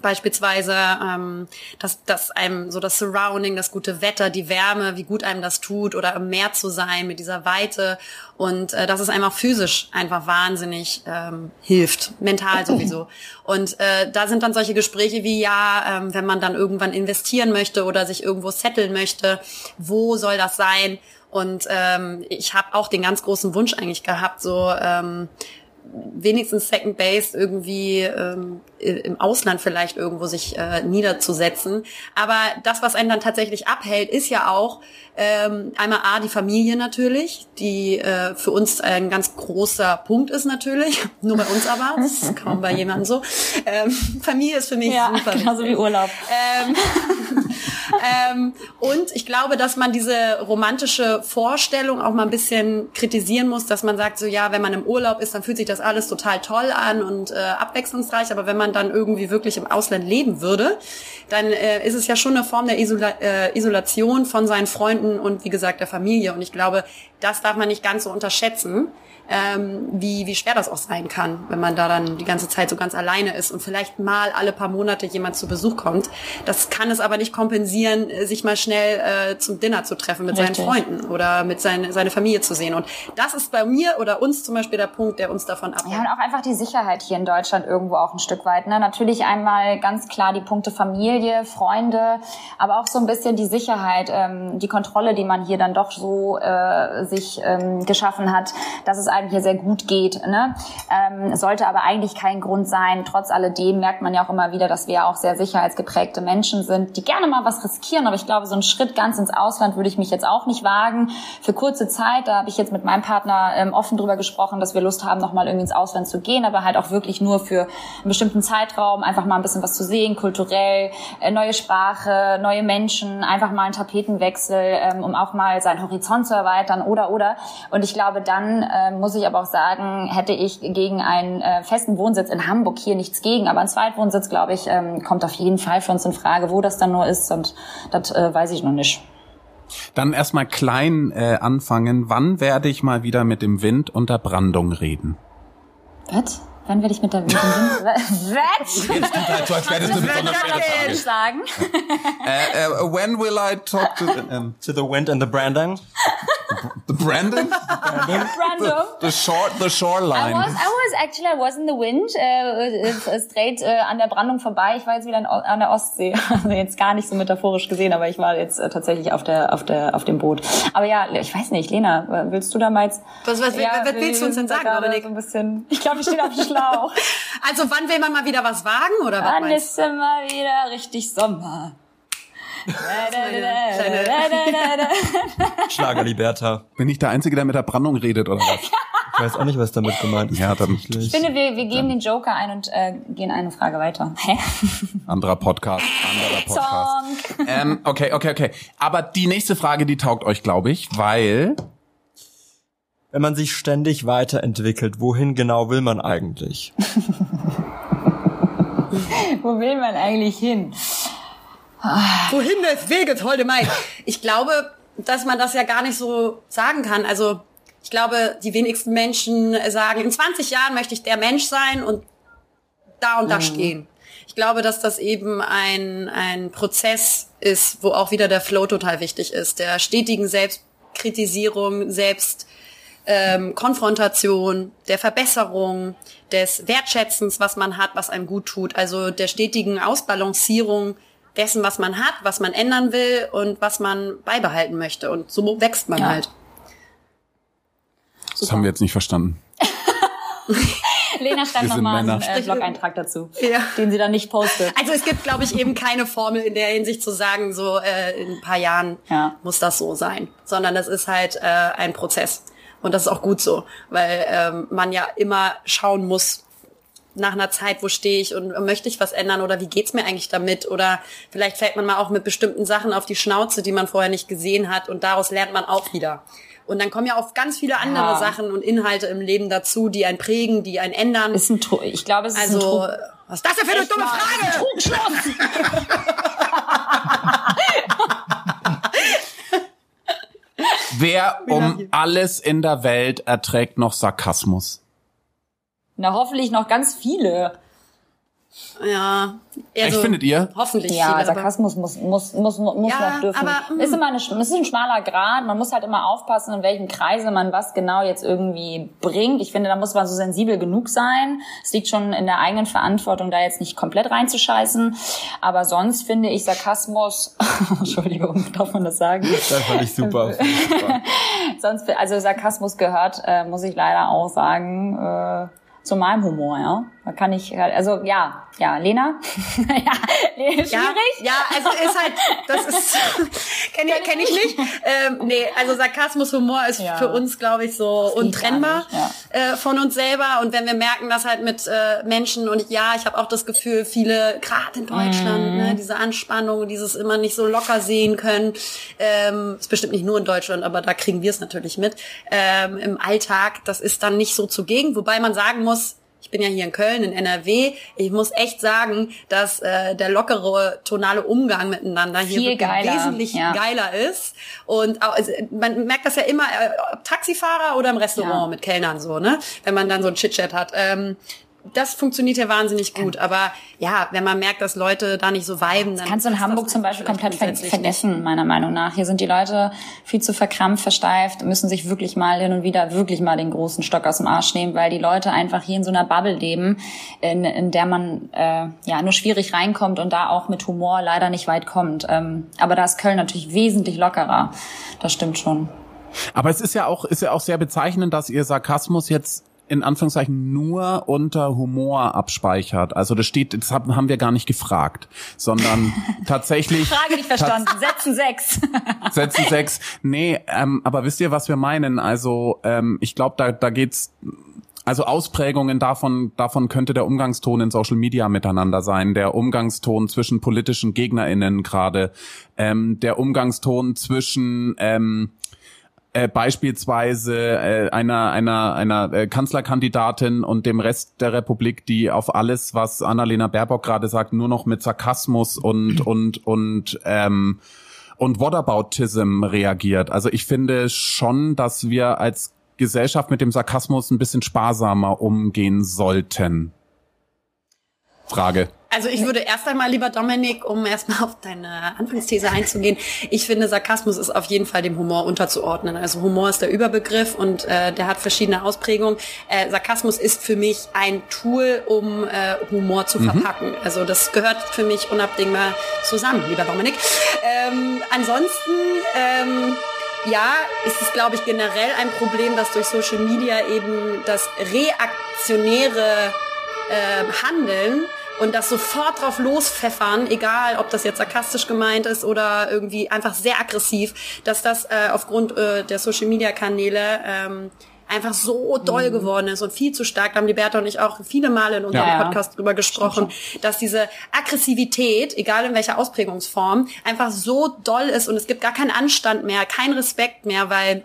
Beispielsweise, ähm, dass, dass einem so das Surrounding, das gute Wetter, die Wärme, wie gut einem das tut oder im Meer zu sein mit dieser Weite und äh, dass es einem auch physisch einfach wahnsinnig ähm, hilft, mental sowieso. Und äh, da sind dann solche Gespräche wie, ja, ähm, wenn man dann irgendwann investieren möchte oder sich irgendwo setteln möchte, wo soll das sein? Und ähm, ich habe auch den ganz großen Wunsch eigentlich gehabt, so ähm, wenigstens Second Base irgendwie ähm, im Ausland vielleicht irgendwo sich äh, niederzusetzen. Aber das, was einen dann tatsächlich abhält, ist ja auch ähm, einmal A, die Familie natürlich, die äh, für uns ein ganz großer Punkt ist natürlich. Nur bei uns aber, das ist kaum bei jemandem so. Ähm, Familie ist für mich ja, super. Genauso wie Urlaub. Ähm, ähm, und ich glaube, dass man diese romantische Vorstellung auch mal ein bisschen kritisieren muss, dass man sagt, so ja, wenn man im Urlaub ist, dann fühlt sich das alles total toll an und äh, abwechslungsreich. Aber wenn man dann irgendwie wirklich im Ausland leben würde, dann äh, ist es ja schon eine Form der Isola äh, Isolation von seinen Freunden und wie gesagt der Familie. Und ich glaube, das darf man nicht ganz so unterschätzen ähm, wie, wie schwer das auch sein kann, wenn man da dann die ganze Zeit so ganz alleine ist und vielleicht mal alle paar Monate jemand zu Besuch kommt. Das kann es aber nicht kompensieren, äh, sich mal schnell äh, zum Dinner zu treffen mit Richtig. seinen Freunden oder mit seine, seine Familie zu sehen. Und das ist bei mir oder uns zum Beispiel der Punkt, der uns davon abhält. Ja, und auch einfach die Sicherheit hier in Deutschland irgendwo auch ein Stück weit. Ne? Natürlich einmal ganz klar die Punkte Familie, Freunde, aber auch so ein bisschen die Sicherheit, ähm, die Kontrolle, die man hier dann doch so äh, sich ähm, geschaffen hat, dass es einem hier sehr gut geht. Ne? Ähm, sollte aber eigentlich kein Grund sein. Trotz alledem merkt man ja auch immer wieder, dass wir auch sehr sicherheitsgeprägte Menschen sind, die gerne mal was riskieren. Aber ich glaube, so einen Schritt ganz ins Ausland würde ich mich jetzt auch nicht wagen. Für kurze Zeit, da habe ich jetzt mit meinem Partner ähm, offen drüber gesprochen, dass wir Lust haben, nochmal irgendwie ins Ausland zu gehen, aber halt auch wirklich nur für einen bestimmten Zeitraum, einfach mal ein bisschen was zu sehen, kulturell, äh, neue Sprache, neue Menschen, einfach mal einen Tapetenwechsel, ähm, um auch mal seinen Horizont zu erweitern oder oder. Und ich glaube, dann äh, muss ich aber auch sagen, hätte ich gegen einen äh, festen Wohnsitz in Hamburg hier nichts gegen. Aber ein Zweitwohnsitz, glaube ich, ähm, kommt auf jeden Fall für uns in Frage. Wo das dann nur ist, und das äh, weiß ich noch nicht. Dann erstmal klein äh, anfangen. Wann werde ich mal wieder mit dem Wind unter Brandung reden? Was? wann werde ich mit der Wind? Was? Jetzt die Zeit, so als du mit so einer Kann ich sagen? äh, äh, When will I talk to the, um, To the wind and the Brandon. the Brandon? Brando. The shore, the I shoreline. was, I was actually, I was in the wind, äh, äh, straight äh, an der Brandung vorbei. Ich war jetzt wieder in, an der Ostsee. Also jetzt gar nicht so metaphorisch gesehen, aber ich war jetzt äh, tatsächlich auf der, auf der, auf dem Boot. Aber ja, ich weiß nicht, Lena, willst du da mal jetzt? Was- was- was willst du uns denn sagen, Dominik? So ein bisschen, ich glaube, ich stehe auf dem Schlauch. Also wann will man mal wieder was wagen oder was Dann meinst ist immer wieder richtig Sommer. Schlager Liberta. Bin ich der Einzige, der mit der Brandung redet, oder was? Ich weiß auch nicht, was damit gemeint ist. Ja, dann-. Ich finde, wir, wir geben den Joker ein und äh, gehen eine Frage weiter. Hä? Anderer Podcast, anderer Podcast. Song. Ähm, okay, okay, okay. Aber die nächste Frage, die taugt euch, glaube ich, weil Wenn man sich ständig weiterentwickelt, wohin genau will man eigentlich? Wo will man eigentlich hin? Wohin des Weges, holde Maid? Ich glaube, dass man das ja gar nicht so sagen kann. Also ich glaube, die wenigsten Menschen sagen, in 20 Jahren möchte ich der Mensch sein und da und da stehen. Ich glaube, dass das eben ein, ein Prozess ist, wo auch wieder der Flow total wichtig ist, der stetigen Selbstkritisierung, Selbst ähm, Konfrontation, der Verbesserung, des Wertschätzens, was man hat, was einem gut tut, also der stetigen Ausbalancierung dessen, was man hat, was man ändern will und was man beibehalten möchte. Und so wächst man Ja. halt. das haben wir jetzt nicht verstanden. Lena schreibt nochmal einen äh, Blog-Eintrag dazu, Ja. den sie dann nicht postet. Also es gibt, glaube ich, eben keine Formel in der Hinsicht zu sagen, so äh, in ein paar Jahren Ja. muss das so sein, sondern das ist halt äh, ein Prozess. Und das ist auch gut so, weil ähm, man ja immer schauen muss, nach einer Zeit, wo stehe ich und möchte ich was ändern oder wie geht's mir eigentlich damit? Oder vielleicht fällt man mal auch mit bestimmten Sachen auf die Schnauze, die man vorher nicht gesehen hat und daraus lernt man auch wieder. Und dann kommen ja auch ganz viele andere Ja. Sachen und Inhalte im Leben dazu, die einen prägen, die einen ändern. Ist ein Tru ich glaube, es ist ein also, Trug. was ist das denn für eine Echt dumme mal, Frage? Trugschluss. Wer um alles in der Welt erträgt noch Sarkasmus? Na, hoffentlich noch ganz viele. Ja. Echt, findet ihr? Hoffentlich. Ja, viele, Sarkasmus muss, muss, muss, muss Ja, noch dürfen. aber, mm. ist immer eine, es ist ein schmaler Grad. Man muss halt immer aufpassen, in welchem Kreise man was genau jetzt irgendwie bringt. Ich finde, da muss man so sensibel genug sein. Es liegt schon in der eigenen Verantwortung, da jetzt nicht komplett reinzuscheißen. Aber sonst finde ich Sarkasmus, Entschuldigung, darf man das sagen? Das fand ich super. super. sonst, also Sarkasmus gehört, äh, muss ich leider auch sagen, äh, zu meinem Humor, ja. Da kann ich, halt- also ja, ja, Lena, ja, schwierig. Ja, ja, also ist halt, das ist, kenne ich, kenn ich nicht. Ähm, nee, also Sarkasmus, Humor ist Ja. für uns, glaube ich, so untrennbar nicht, äh, von uns selber. Und wenn wir merken, dass halt mit äh, Menschen, und ja, ich habe auch das Gefühl, viele, gerade in Deutschland, Mhm. ne, diese Anspannung, dieses immer nicht so locker sehen können, ähm, ist bestimmt nicht nur in Deutschland, aber da kriegen wir es natürlich mit, ähm, im Alltag, das ist dann nicht so zugegen. Wobei man sagen muss, ich bin ja hier in Köln, in NRW. Ich muss echt sagen, dass äh, der lockere tonale Umgang miteinander hier geiler, wesentlich ja. geiler ist. Und auch, also, man merkt das ja immer, äh, ob Taxifahrer oder im Restaurant Ja. mit Kellnern so, ne? Wenn man dann so ein Chit-Chat hat. Ähm, das funktioniert ja wahnsinnig gut. Aber ja, wenn man merkt, dass Leute da nicht so viben, dann Kannst du in Hamburg das zum Beispiel komplett ver vergessen, meiner Meinung nach. Hier sind die Leute viel zu verkrampft, versteift, müssen sich wirklich mal hin und wieder wirklich mal den großen Stock aus dem Arsch nehmen, weil die Leute einfach hier in so einer Bubble leben, in, in der man äh, ja nur schwierig reinkommt und da auch mit Humor leider nicht weit kommt. Ähm, aber da ist Köln natürlich wesentlich lockerer. Das stimmt schon. Aber es ist ja auch, ist ja auch sehr bezeichnend, dass ihr Sarkasmus jetzt in Anführungszeichen nur unter Humor abspeichert. Also das steht, das haben wir gar nicht gefragt, sondern tatsächlich Frage nicht verstanden. Setzen sechs. Sätzen sechs. Nee, ähm, aber wisst ihr, was wir meinen? Also ähm, ich glaube, da, da geht's also Ausprägungen davon, davon könnte der Umgangston in Social Media miteinander sein, der Umgangston zwischen politischen GegnerInnen gerade, ähm, der Umgangston zwischen ähm, äh, beispielsweise äh, einer einer einer äh, Kanzlerkandidatin und dem Rest der Republik, die auf alles, was Annalena Baerbock gerade sagt, nur noch mit Sarkasmus und und und ähm, und Whataboutism reagiert. Also ich finde schon, dass wir als Gesellschaft mit dem Sarkasmus ein bisschen sparsamer umgehen sollten? Frage. Also ich würde erst einmal, lieber Dominik, um erstmal auf deine Anfangsthese einzugehen, ich finde, Sarkasmus ist auf jeden Fall dem Humor unterzuordnen. Also Humor ist der Überbegriff und äh, der hat verschiedene Ausprägungen. Äh, Sarkasmus ist für mich ein Tool, um äh, Humor zu mhm. verpacken. Also das gehört für mich unabdingbar zusammen, lieber Dominik. Ähm, ansonsten... Ähm, ja, ist es, glaube ich, generell ein Problem, dass durch Social Media eben das reaktionäre äh, Handeln und das sofort drauf lospfeffern, egal ob das jetzt sarkastisch gemeint ist oder irgendwie einfach sehr aggressiv, dass das äh, aufgrund äh, der Social Media Kanäle ähm, einfach so doll mhm. geworden ist und viel zu stark. Da haben die Bertha und ich auch viele Male in unserem ja, Podcast drüber gesprochen, dass diese Aggressivität, egal in welcher Ausprägungsform, einfach so doll ist und es gibt gar keinen Anstand mehr, keinen Respekt mehr, weil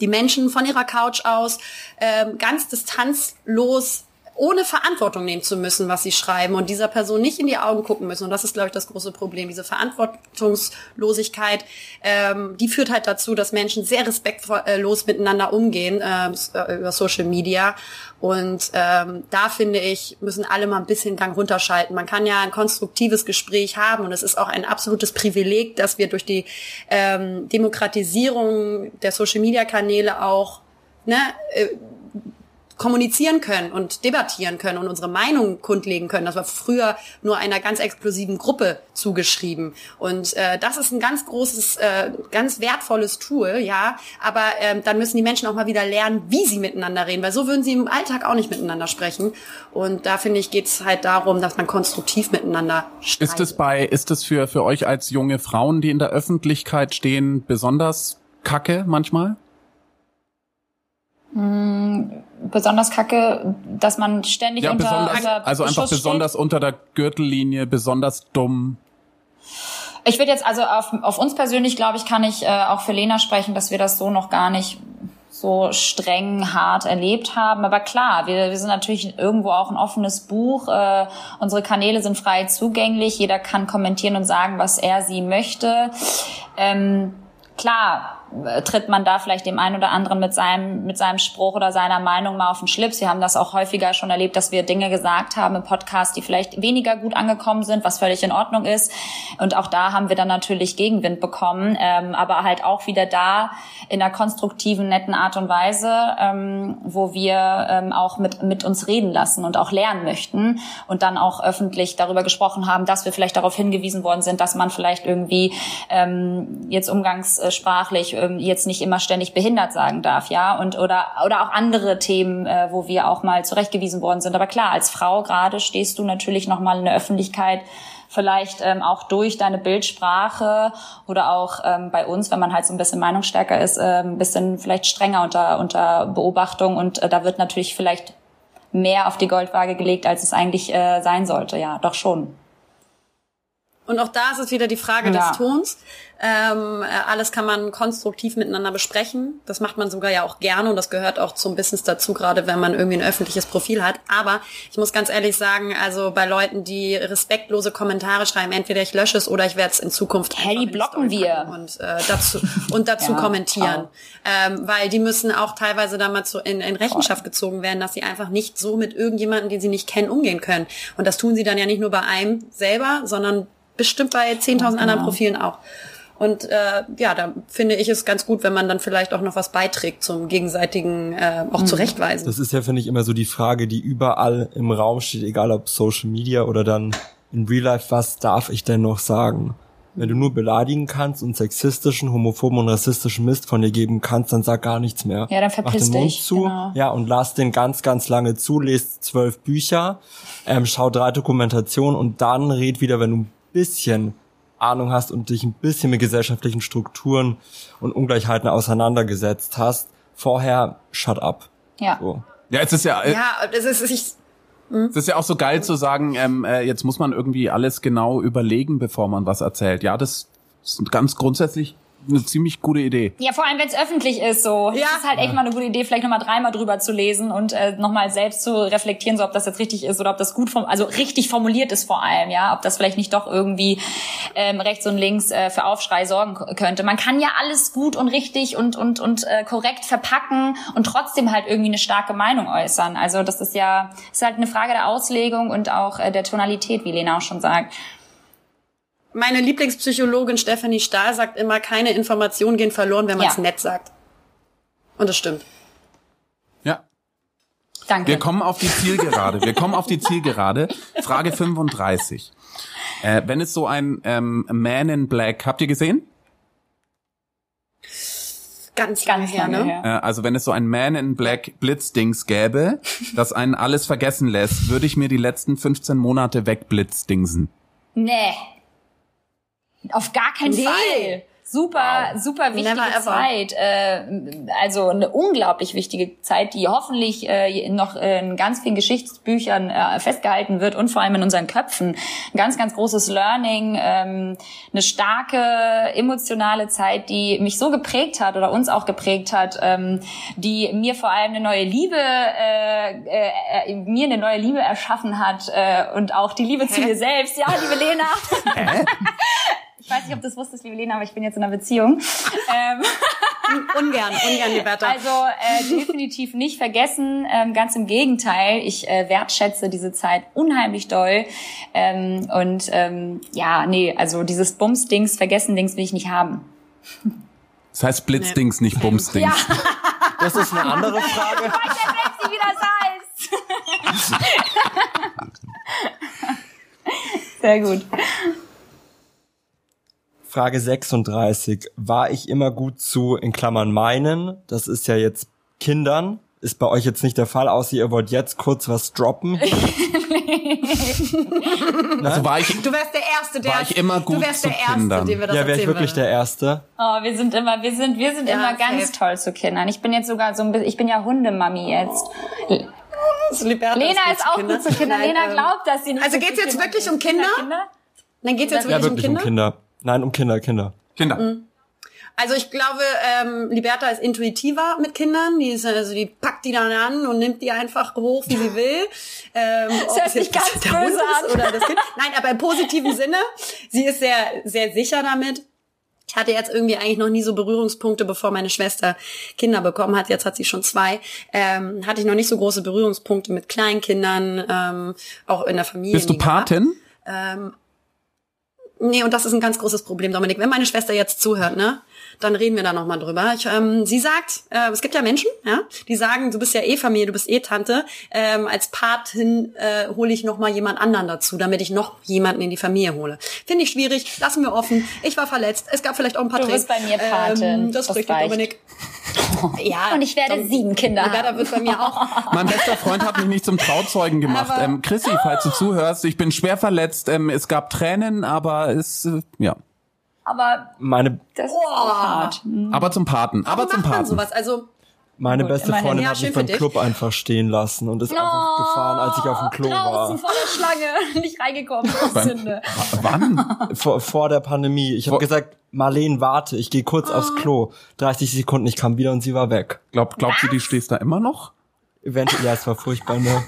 die Menschen von ihrer Couch aus ähm, ganz distanzlos ohne Verantwortung nehmen zu müssen, was sie schreiben und dieser Person nicht in die Augen gucken müssen. Und das ist, glaube ich, das große Problem. Diese Verantwortungslosigkeit, ähm, die führt halt dazu, dass Menschen sehr respektlos miteinander umgehen ähm, äh, über Social Media. Und ähm, da finde ich, müssen alle mal ein bisschen Gang runterschalten. Man kann ja ein konstruktives Gespräch haben und es ist auch ein absolutes Privileg, dass wir durch die ähm, Demokratisierung der Social-Media-Kanäle auch ne, äh, kommunizieren können und debattieren können und unsere Meinung kundlegen können. Das war früher nur einer ganz exklusiven Gruppe zugeschrieben. Und äh, das ist ein ganz großes, äh, ganz wertvolles Tool, ja. Aber ähm, dann müssen die Menschen auch mal wieder lernen, wie sie miteinander reden, weil so würden sie im Alltag auch nicht miteinander sprechen. Und da finde ich, geht es halt darum, dass man konstruktiv miteinander streitet. Ist es bei, ist es für, für euch als junge Frauen, die in der Öffentlichkeit stehen, besonders kacke manchmal? Hm, besonders kacke, dass man ständig ja, unter, unter also einfach Beschuss besonders steht. unter der Gürtellinie, besonders dumm. Ich würde jetzt also auf, auf uns persönlich, glaube ich, kann ich äh, auch für Lena sprechen, dass wir das so noch gar nicht so streng hart erlebt haben. Aber klar, wir, wir sind natürlich irgendwo auch ein offenes Buch. Äh, unsere Kanäle sind frei zugänglich. Jeder kann kommentieren und sagen, was er sie möchte. Ähm, klar, tritt man da vielleicht dem einen oder anderen mit seinem, mit seinem Spruch oder seiner Meinung mal auf den Schlips. Wir haben das auch häufiger schon erlebt, dass wir Dinge gesagt haben im Podcast, die vielleicht weniger gut angekommen sind, was völlig in Ordnung ist. Und auch da haben wir dann natürlich Gegenwind bekommen, ähm, aber halt auch wieder da in einer konstruktiven, netten Art und Weise, ähm, wo wir ähm, auch mit, mit uns reden lassen und auch lernen möchten und dann auch öffentlich darüber gesprochen haben, dass wir vielleicht darauf hingewiesen worden sind, dass man vielleicht irgendwie ähm, jetzt umgangssprachlich jetzt nicht immer ständig behindert sagen darf, ja, und oder oder auch andere Themen, äh, wo wir auch mal zurechtgewiesen worden sind. Aber klar, als Frau gerade stehst du natürlich noch mal in der Öffentlichkeit vielleicht ähm, auch durch deine Bildsprache oder auch ähm, bei uns, wenn man halt so ein bisschen meinungsstärker ist, äh, ein bisschen vielleicht strenger unter unter Beobachtung und äh, da wird natürlich vielleicht mehr auf die Goldwaage gelegt, als es eigentlich äh, sein sollte. Ja, doch schon. Und auch da ist es wieder die Frage ja. des Tons. Ähm, äh, alles kann man konstruktiv miteinander besprechen. Das macht man sogar ja auch gerne und das gehört auch zum Business dazu, gerade wenn man irgendwie ein öffentliches Profil hat. Aber ich muss ganz ehrlich sagen, also bei Leuten, die respektlose Kommentare schreiben, entweder ich lösche es oder ich werde es in Zukunft hey, die blocken wir und äh, dazu und dazu ja, kommentieren, ähm, weil die müssen auch teilweise da mal zu, in, in Rechenschaft gezogen werden, dass sie einfach nicht so mit irgendjemanden, den sie nicht kennen, umgehen können. Und das tun sie dann ja nicht nur bei einem selber, sondern bestimmt bei 10.000 genau. anderen Profilen auch. Und äh, ja, da finde ich es ganz gut, wenn man dann vielleicht auch noch was beiträgt zum gegenseitigen äh, auch mhm. zurechtweisen. Das ist ja, finde ich, immer so die Frage, die überall im Raum steht, egal ob Social Media oder dann in Real Life, was darf ich denn noch sagen? Wenn du nur beleidigen kannst und sexistischen, homophoben und rassistischen Mist von dir geben kannst, dann sag gar nichts mehr. Ja, dann verpiss Mach den Mund dich. zu, genau. ja, und lass den ganz, ganz lange zu, lest zwölf Bücher, ähm, schau drei Dokumentationen und dann red wieder, wenn du bisschen Ahnung hast und dich ein bisschen mit gesellschaftlichen Strukturen und Ungleichheiten auseinandergesetzt hast, vorher shut up. Ja. So. Ja, es ist ja. Äh, ja, es ist, ich, hm? es ist ja auch so geil zu sagen, ähm, äh, jetzt muss man irgendwie alles genau überlegen, bevor man was erzählt. Ja, das ist ganz grundsätzlich eine ziemlich gute Idee. Ja, vor allem, wenn es öffentlich ist, so. Ja. Es ist halt echt mal eine gute Idee, vielleicht nochmal dreimal drüber zu lesen und äh, nochmal selbst zu reflektieren, so ob das jetzt richtig ist oder ob das gut, vom, also richtig formuliert ist vor allem, ja. Ob das vielleicht nicht doch irgendwie ähm, rechts und links äh, für Aufschrei sorgen könnte. Man kann ja alles gut und richtig und, und, und äh, korrekt verpacken und trotzdem halt irgendwie eine starke Meinung äußern. Also das ist ja, ist halt eine Frage der Auslegung und auch äh, der Tonalität, wie Lena auch schon sagt. Meine Lieblingspsychologin Stephanie Stahl sagt immer, keine Informationen gehen verloren, wenn man es ja. nett sagt. Und das stimmt. Ja. Danke. Wir kommen auf die Zielgerade. Wir kommen auf die Zielgerade. Frage 35. Äh, wenn es so ein ähm, Man in Black, habt ihr gesehen? Ganz, ganz gerne. Her. Äh, also wenn es so ein Man in Black Blitzdings gäbe, das einen alles vergessen lässt, würde ich mir die letzten 15 Monate wegblitzdingsen. Nee. Auf gar keinen nee. Fall super, wow. super wichtige Zeit. Äh, also eine unglaublich wichtige Zeit, die hoffentlich äh, noch in ganz vielen Geschichtsbüchern äh, festgehalten wird und vor allem in unseren Köpfen. Ein ganz, ganz großes Learning, ähm, eine starke emotionale Zeit, die mich so geprägt hat oder uns auch geprägt hat, ähm, die mir vor allem eine neue Liebe, äh, äh, äh mir eine neue Liebe erschaffen hat äh, und auch die Liebe Hä? zu mir selbst. Ja, liebe Lena. Ich weiß nicht, ob du das wusstest, liebe Lena, aber ich bin jetzt in einer Beziehung. ähm, ungern, ungern, Liberta. Also äh, definitiv nicht vergessen. Ähm, ganz im Gegenteil, ich äh, wertschätze diese Zeit unheimlich doll. Ähm, und ähm, ja, nee, also dieses Bumsdings, Vergessen-Dings will ich nicht haben. Das heißt Blitzdings, nee. nicht Bumsdings. Ja. Das ist eine andere Frage. Ich weiß selbst nicht, wie das heißt. Sehr gut. Frage 36. War ich immer gut zu, in Klammern meinen, das ist ja jetzt Kindern, ist bei euch jetzt nicht der Fall, außer ihr wollt jetzt kurz was droppen. also war ich, du wärst der Erste, der war ich immer gut du wärst zu der Erste, Kindern. dem wir das Ja, wäre ich wirklich würde. der Erste. Oh, wir sind immer, wir sind, wir sind ja, immer ganz safe. toll zu Kindern. Ich bin jetzt sogar so ein bisschen, ich bin ja Hundemami jetzt. Oh. Lena ist, ist auch Kinder. gut zu Kindern. Lena ähm, glaubt, dass sie nicht Also geht's jetzt wirklich um Kinder? Kinder? Dann geht's jetzt wirklich, ja, wirklich um Kinder? Um Kinder. Nein, um Kinder, Kinder. Kinder. Mhm. Also ich glaube, ähm, Liberta ist intuitiver mit Kindern. Die ist also die packt die dann an und nimmt die einfach hoch, wie sie will. Ähm, das hört sich ganz böse an. Oder das kind. Nein, aber im positiven Sinne. Sie ist sehr sehr sicher damit. Ich hatte jetzt irgendwie eigentlich noch nie so Berührungspunkte, bevor meine Schwester Kinder bekommen hat. Jetzt hat sie schon zwei. Ähm, hatte ich noch nicht so große Berührungspunkte mit Kleinkindern, ähm, auch in der Familie. Bist du Patin? Ähm, Nee, und das ist ein ganz großes Problem, Dominik. Wenn meine Schwester jetzt zuhört, ne, dann reden wir da nochmal drüber. Ich, ähm, sie sagt, äh, es gibt ja Menschen, ja, die sagen, du bist ja eh Familie, du bist eh Tante. Ähm, als Patin äh, hole ich nochmal jemand anderen dazu, damit ich noch jemanden in die Familie hole. Finde ich schwierig, lassen wir offen. Ich war verletzt. Es gab vielleicht auch ein paar Du bist bei mir Patin. Ähm, das, das richtig, Dominik. ja. Und ich werde sieben Kinder haben. Da wird bei mir auch. Mein bester Freund hat mich nicht zum Trauzeugen gemacht. ähm, Chrissy, falls du zuhörst, ich bin schwer verletzt. Ähm, es gab Tränen, aber es, äh, ja. Aber meine, das ist oh. hart. Mhm. Aber zum Paten, aber zum Paten. Sowas? Also meine Gut, beste Freundin ja, hat mich beim Club einfach stehen lassen und ist oh, einfach gefahren, als ich auf dem Klo draußen war. vor der Schlange, nicht reingekommen. Beim, wann? Vor, vor der Pandemie. Ich habe gesagt, Marleen, warte, ich gehe kurz aufs Klo. 30 Sekunden, ich kam wieder und sie war weg. Glaub, glaubt sie, die stehst da immer noch? Eventuell, ja, es war furchtbar, ne?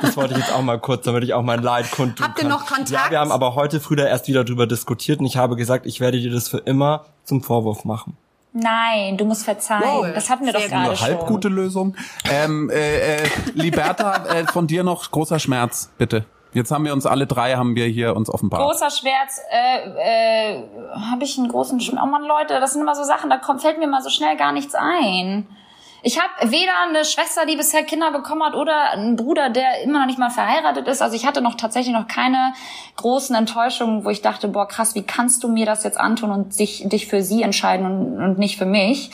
Das wollte ich jetzt auch mal kurz, damit ich auch mein Leid kundtun Habt ihr noch Kontakt? Ja, wir haben aber heute früh da erst wieder drüber diskutiert und ich habe gesagt, ich werde dir das für immer zum Vorwurf machen. Nein, du musst verzeihen. Wow, das hatten wir doch gerade schon. Eine halb gute Lösung. Ähm, äh, äh, Liberta, äh, von dir noch großer Schmerz, bitte. Jetzt haben wir uns alle drei, haben wir hier uns offenbart. Großer Schmerz, äh, äh, habe ich einen großen Schmerz. Oh man, Leute, das sind immer so Sachen, da kommt, fällt mir mal so schnell gar nichts ein. Ich habe weder eine Schwester, die bisher Kinder bekommen hat, oder einen Bruder, der immer noch nicht mal verheiratet ist. Also ich hatte noch tatsächlich noch keine großen Enttäuschungen, wo ich dachte, boah, krass, wie kannst du mir das jetzt antun und sich, dich für sie entscheiden und, und nicht für mich?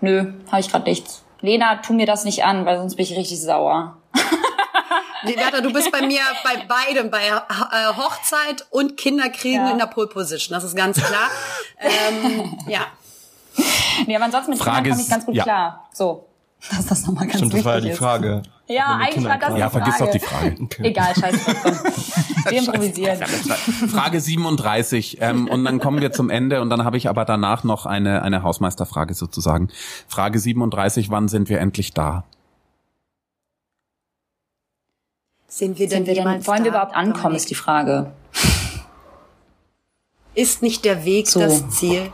Nö, habe ich gerade nichts. Lena, tu mir das nicht an, weil sonst bin ich richtig sauer. Liberta, du bist bei mir bei beidem, bei äh, Hochzeit und Kinderkriegen ja. in der Pole Position. Das ist ganz klar. ähm, ja. nee, aber ansonsten mit Frage Kindern komme ich ganz gut ja. klar. So. Das ist das nochmal ganz Stimmt, wichtig das war ja die ist. Frage. Ja, eigentlich war das die Ja, Frage. vergiss doch die Frage. Egal, scheiß drauf. Wir improvisieren. Frage 37 ähm, und dann kommen wir zum Ende und dann habe ich aber danach noch eine, eine Hausmeisterfrage sozusagen. Frage 37, wann sind wir endlich da? Sind wir denn, Sind wir denn, wollen wir überhaupt ankommen, ist die Frage. Ist nicht der Weg So. das Ziel?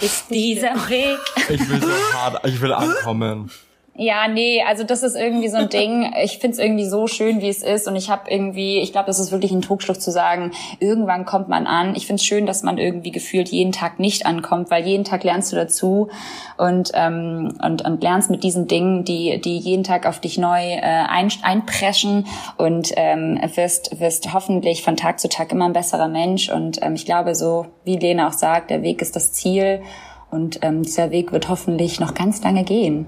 Ist Dieser Weg. Ich will so hart, ich will ankommen. Ja, nee, also das ist irgendwie so ein Ding. Ich find's irgendwie so schön, wie es ist. Und ich habe irgendwie, ich glaube, das ist wirklich ein Trugschluss zu sagen, irgendwann kommt man an. Ich find's schön, dass man irgendwie gefühlt jeden Tag nicht ankommt, weil jeden Tag lernst du dazu und, ähm, und, und lernst mit diesen Dingen, die, die jeden Tag auf dich neu äh, ein, einpreschen und ähm, wirst, wirst hoffentlich von Tag zu Tag immer ein besserer Mensch. Und ähm, ich glaube, so wie Lena auch sagt, der Weg ist das Ziel. Und ähm, dieser Weg wird hoffentlich noch ganz lange gehen.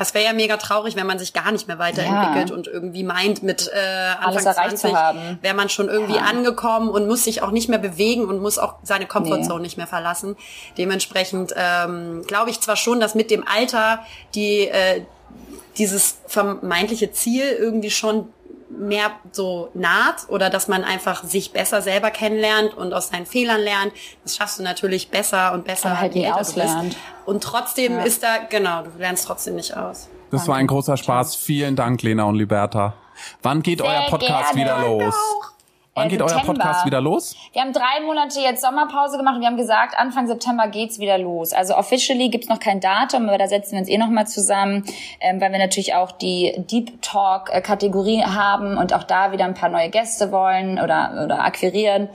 Das wäre ja mega traurig, wenn man sich gar nicht mehr weiterentwickelt Ja. und irgendwie meint, mit äh, Anfang Alles erreicht 20 zu haben. wäre man schon irgendwie Ja. angekommen und muss sich auch nicht mehr bewegen und muss auch seine Comfortzone Nee. nicht mehr verlassen. Dementsprechend ähm, glaube ich zwar schon, dass mit dem Alter die äh, dieses vermeintliche Ziel irgendwie schon mehr so naht oder dass man einfach sich besser selber kennenlernt und aus seinen Fehlern lernt. Das schaffst du natürlich besser und besser, Aber halt je nie älter du bist. auslernt. Und trotzdem Ja. ist da, genau, du lernst trotzdem nicht aus. Das war ein großer Spaß. Vielen Dank, Lena und Liberta. Wann geht Sehr euer Podcast gerne. wieder los? Wann geht euer September. Podcast wieder los? Wir haben drei Monate jetzt Sommerpause gemacht und wir haben gesagt, Anfang September geht's wieder los. Also officially gibt's noch kein Datum, aber da setzen wir uns eh nochmal zusammen, ähm, weil wir natürlich auch die Deep Talk äh, Kategorie haben und auch da wieder ein paar neue Gäste wollen oder, oder akquirieren.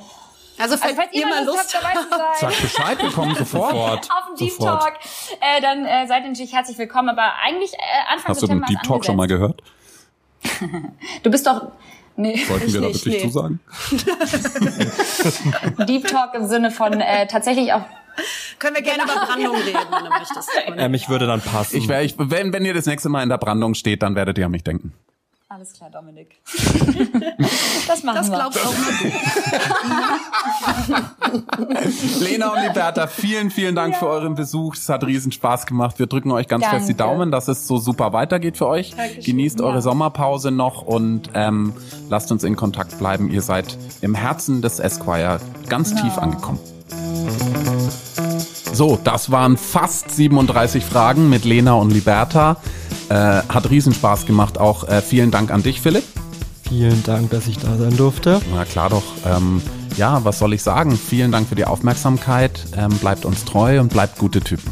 Also, falls, Also falls ihr mal Lust habt, dabei zu sein. Sagt Bescheid, wir kommen sofort. Auf den Deep Sofort. Talk, äh, dann äh, seid ihr natürlich herzlich willkommen. Aber eigentlich äh, Anfang Hast du den September Deep Talk schon mal angesetzt. gehört? Du bist doch nee, Wollten wir da nicht, wirklich nee. zusagen? Deep Talk im Sinne von äh, tatsächlich auch können wir gerne Genau. über Brandung reden, wenn du möchtest. Ähm, ich würde dann passen. Ich wär, ich, wenn, wenn ihr das nächste Mal in der Brandung steht, dann werdet ihr an mich denken. Alles klar, Dominik. das machen Das wir. glaubst auch nur du. Lena und Liberta, vielen, vielen Dank für euren Besuch. Es hat riesen Spaß gemacht. Wir drücken euch ganz Danke. fest die Daumen, dass es so super weitergeht für euch. Genießt eure Sommerpause noch und ähm, lasst uns in Kontakt bleiben. Ihr seid im Herzen des Esquire ganz tief angekommen. So, das waren fast 37 Fragen mit Lena und Liberta. Äh, hat riesen Spaß gemacht. Auch äh, vielen Dank an dich, Philipp. Vielen Dank, dass ich da sein durfte. Na klar doch. Ähm, ja, was soll ich sagen? Vielen Dank für die Aufmerksamkeit. Ähm, bleibt uns treu und bleibt gute Typen.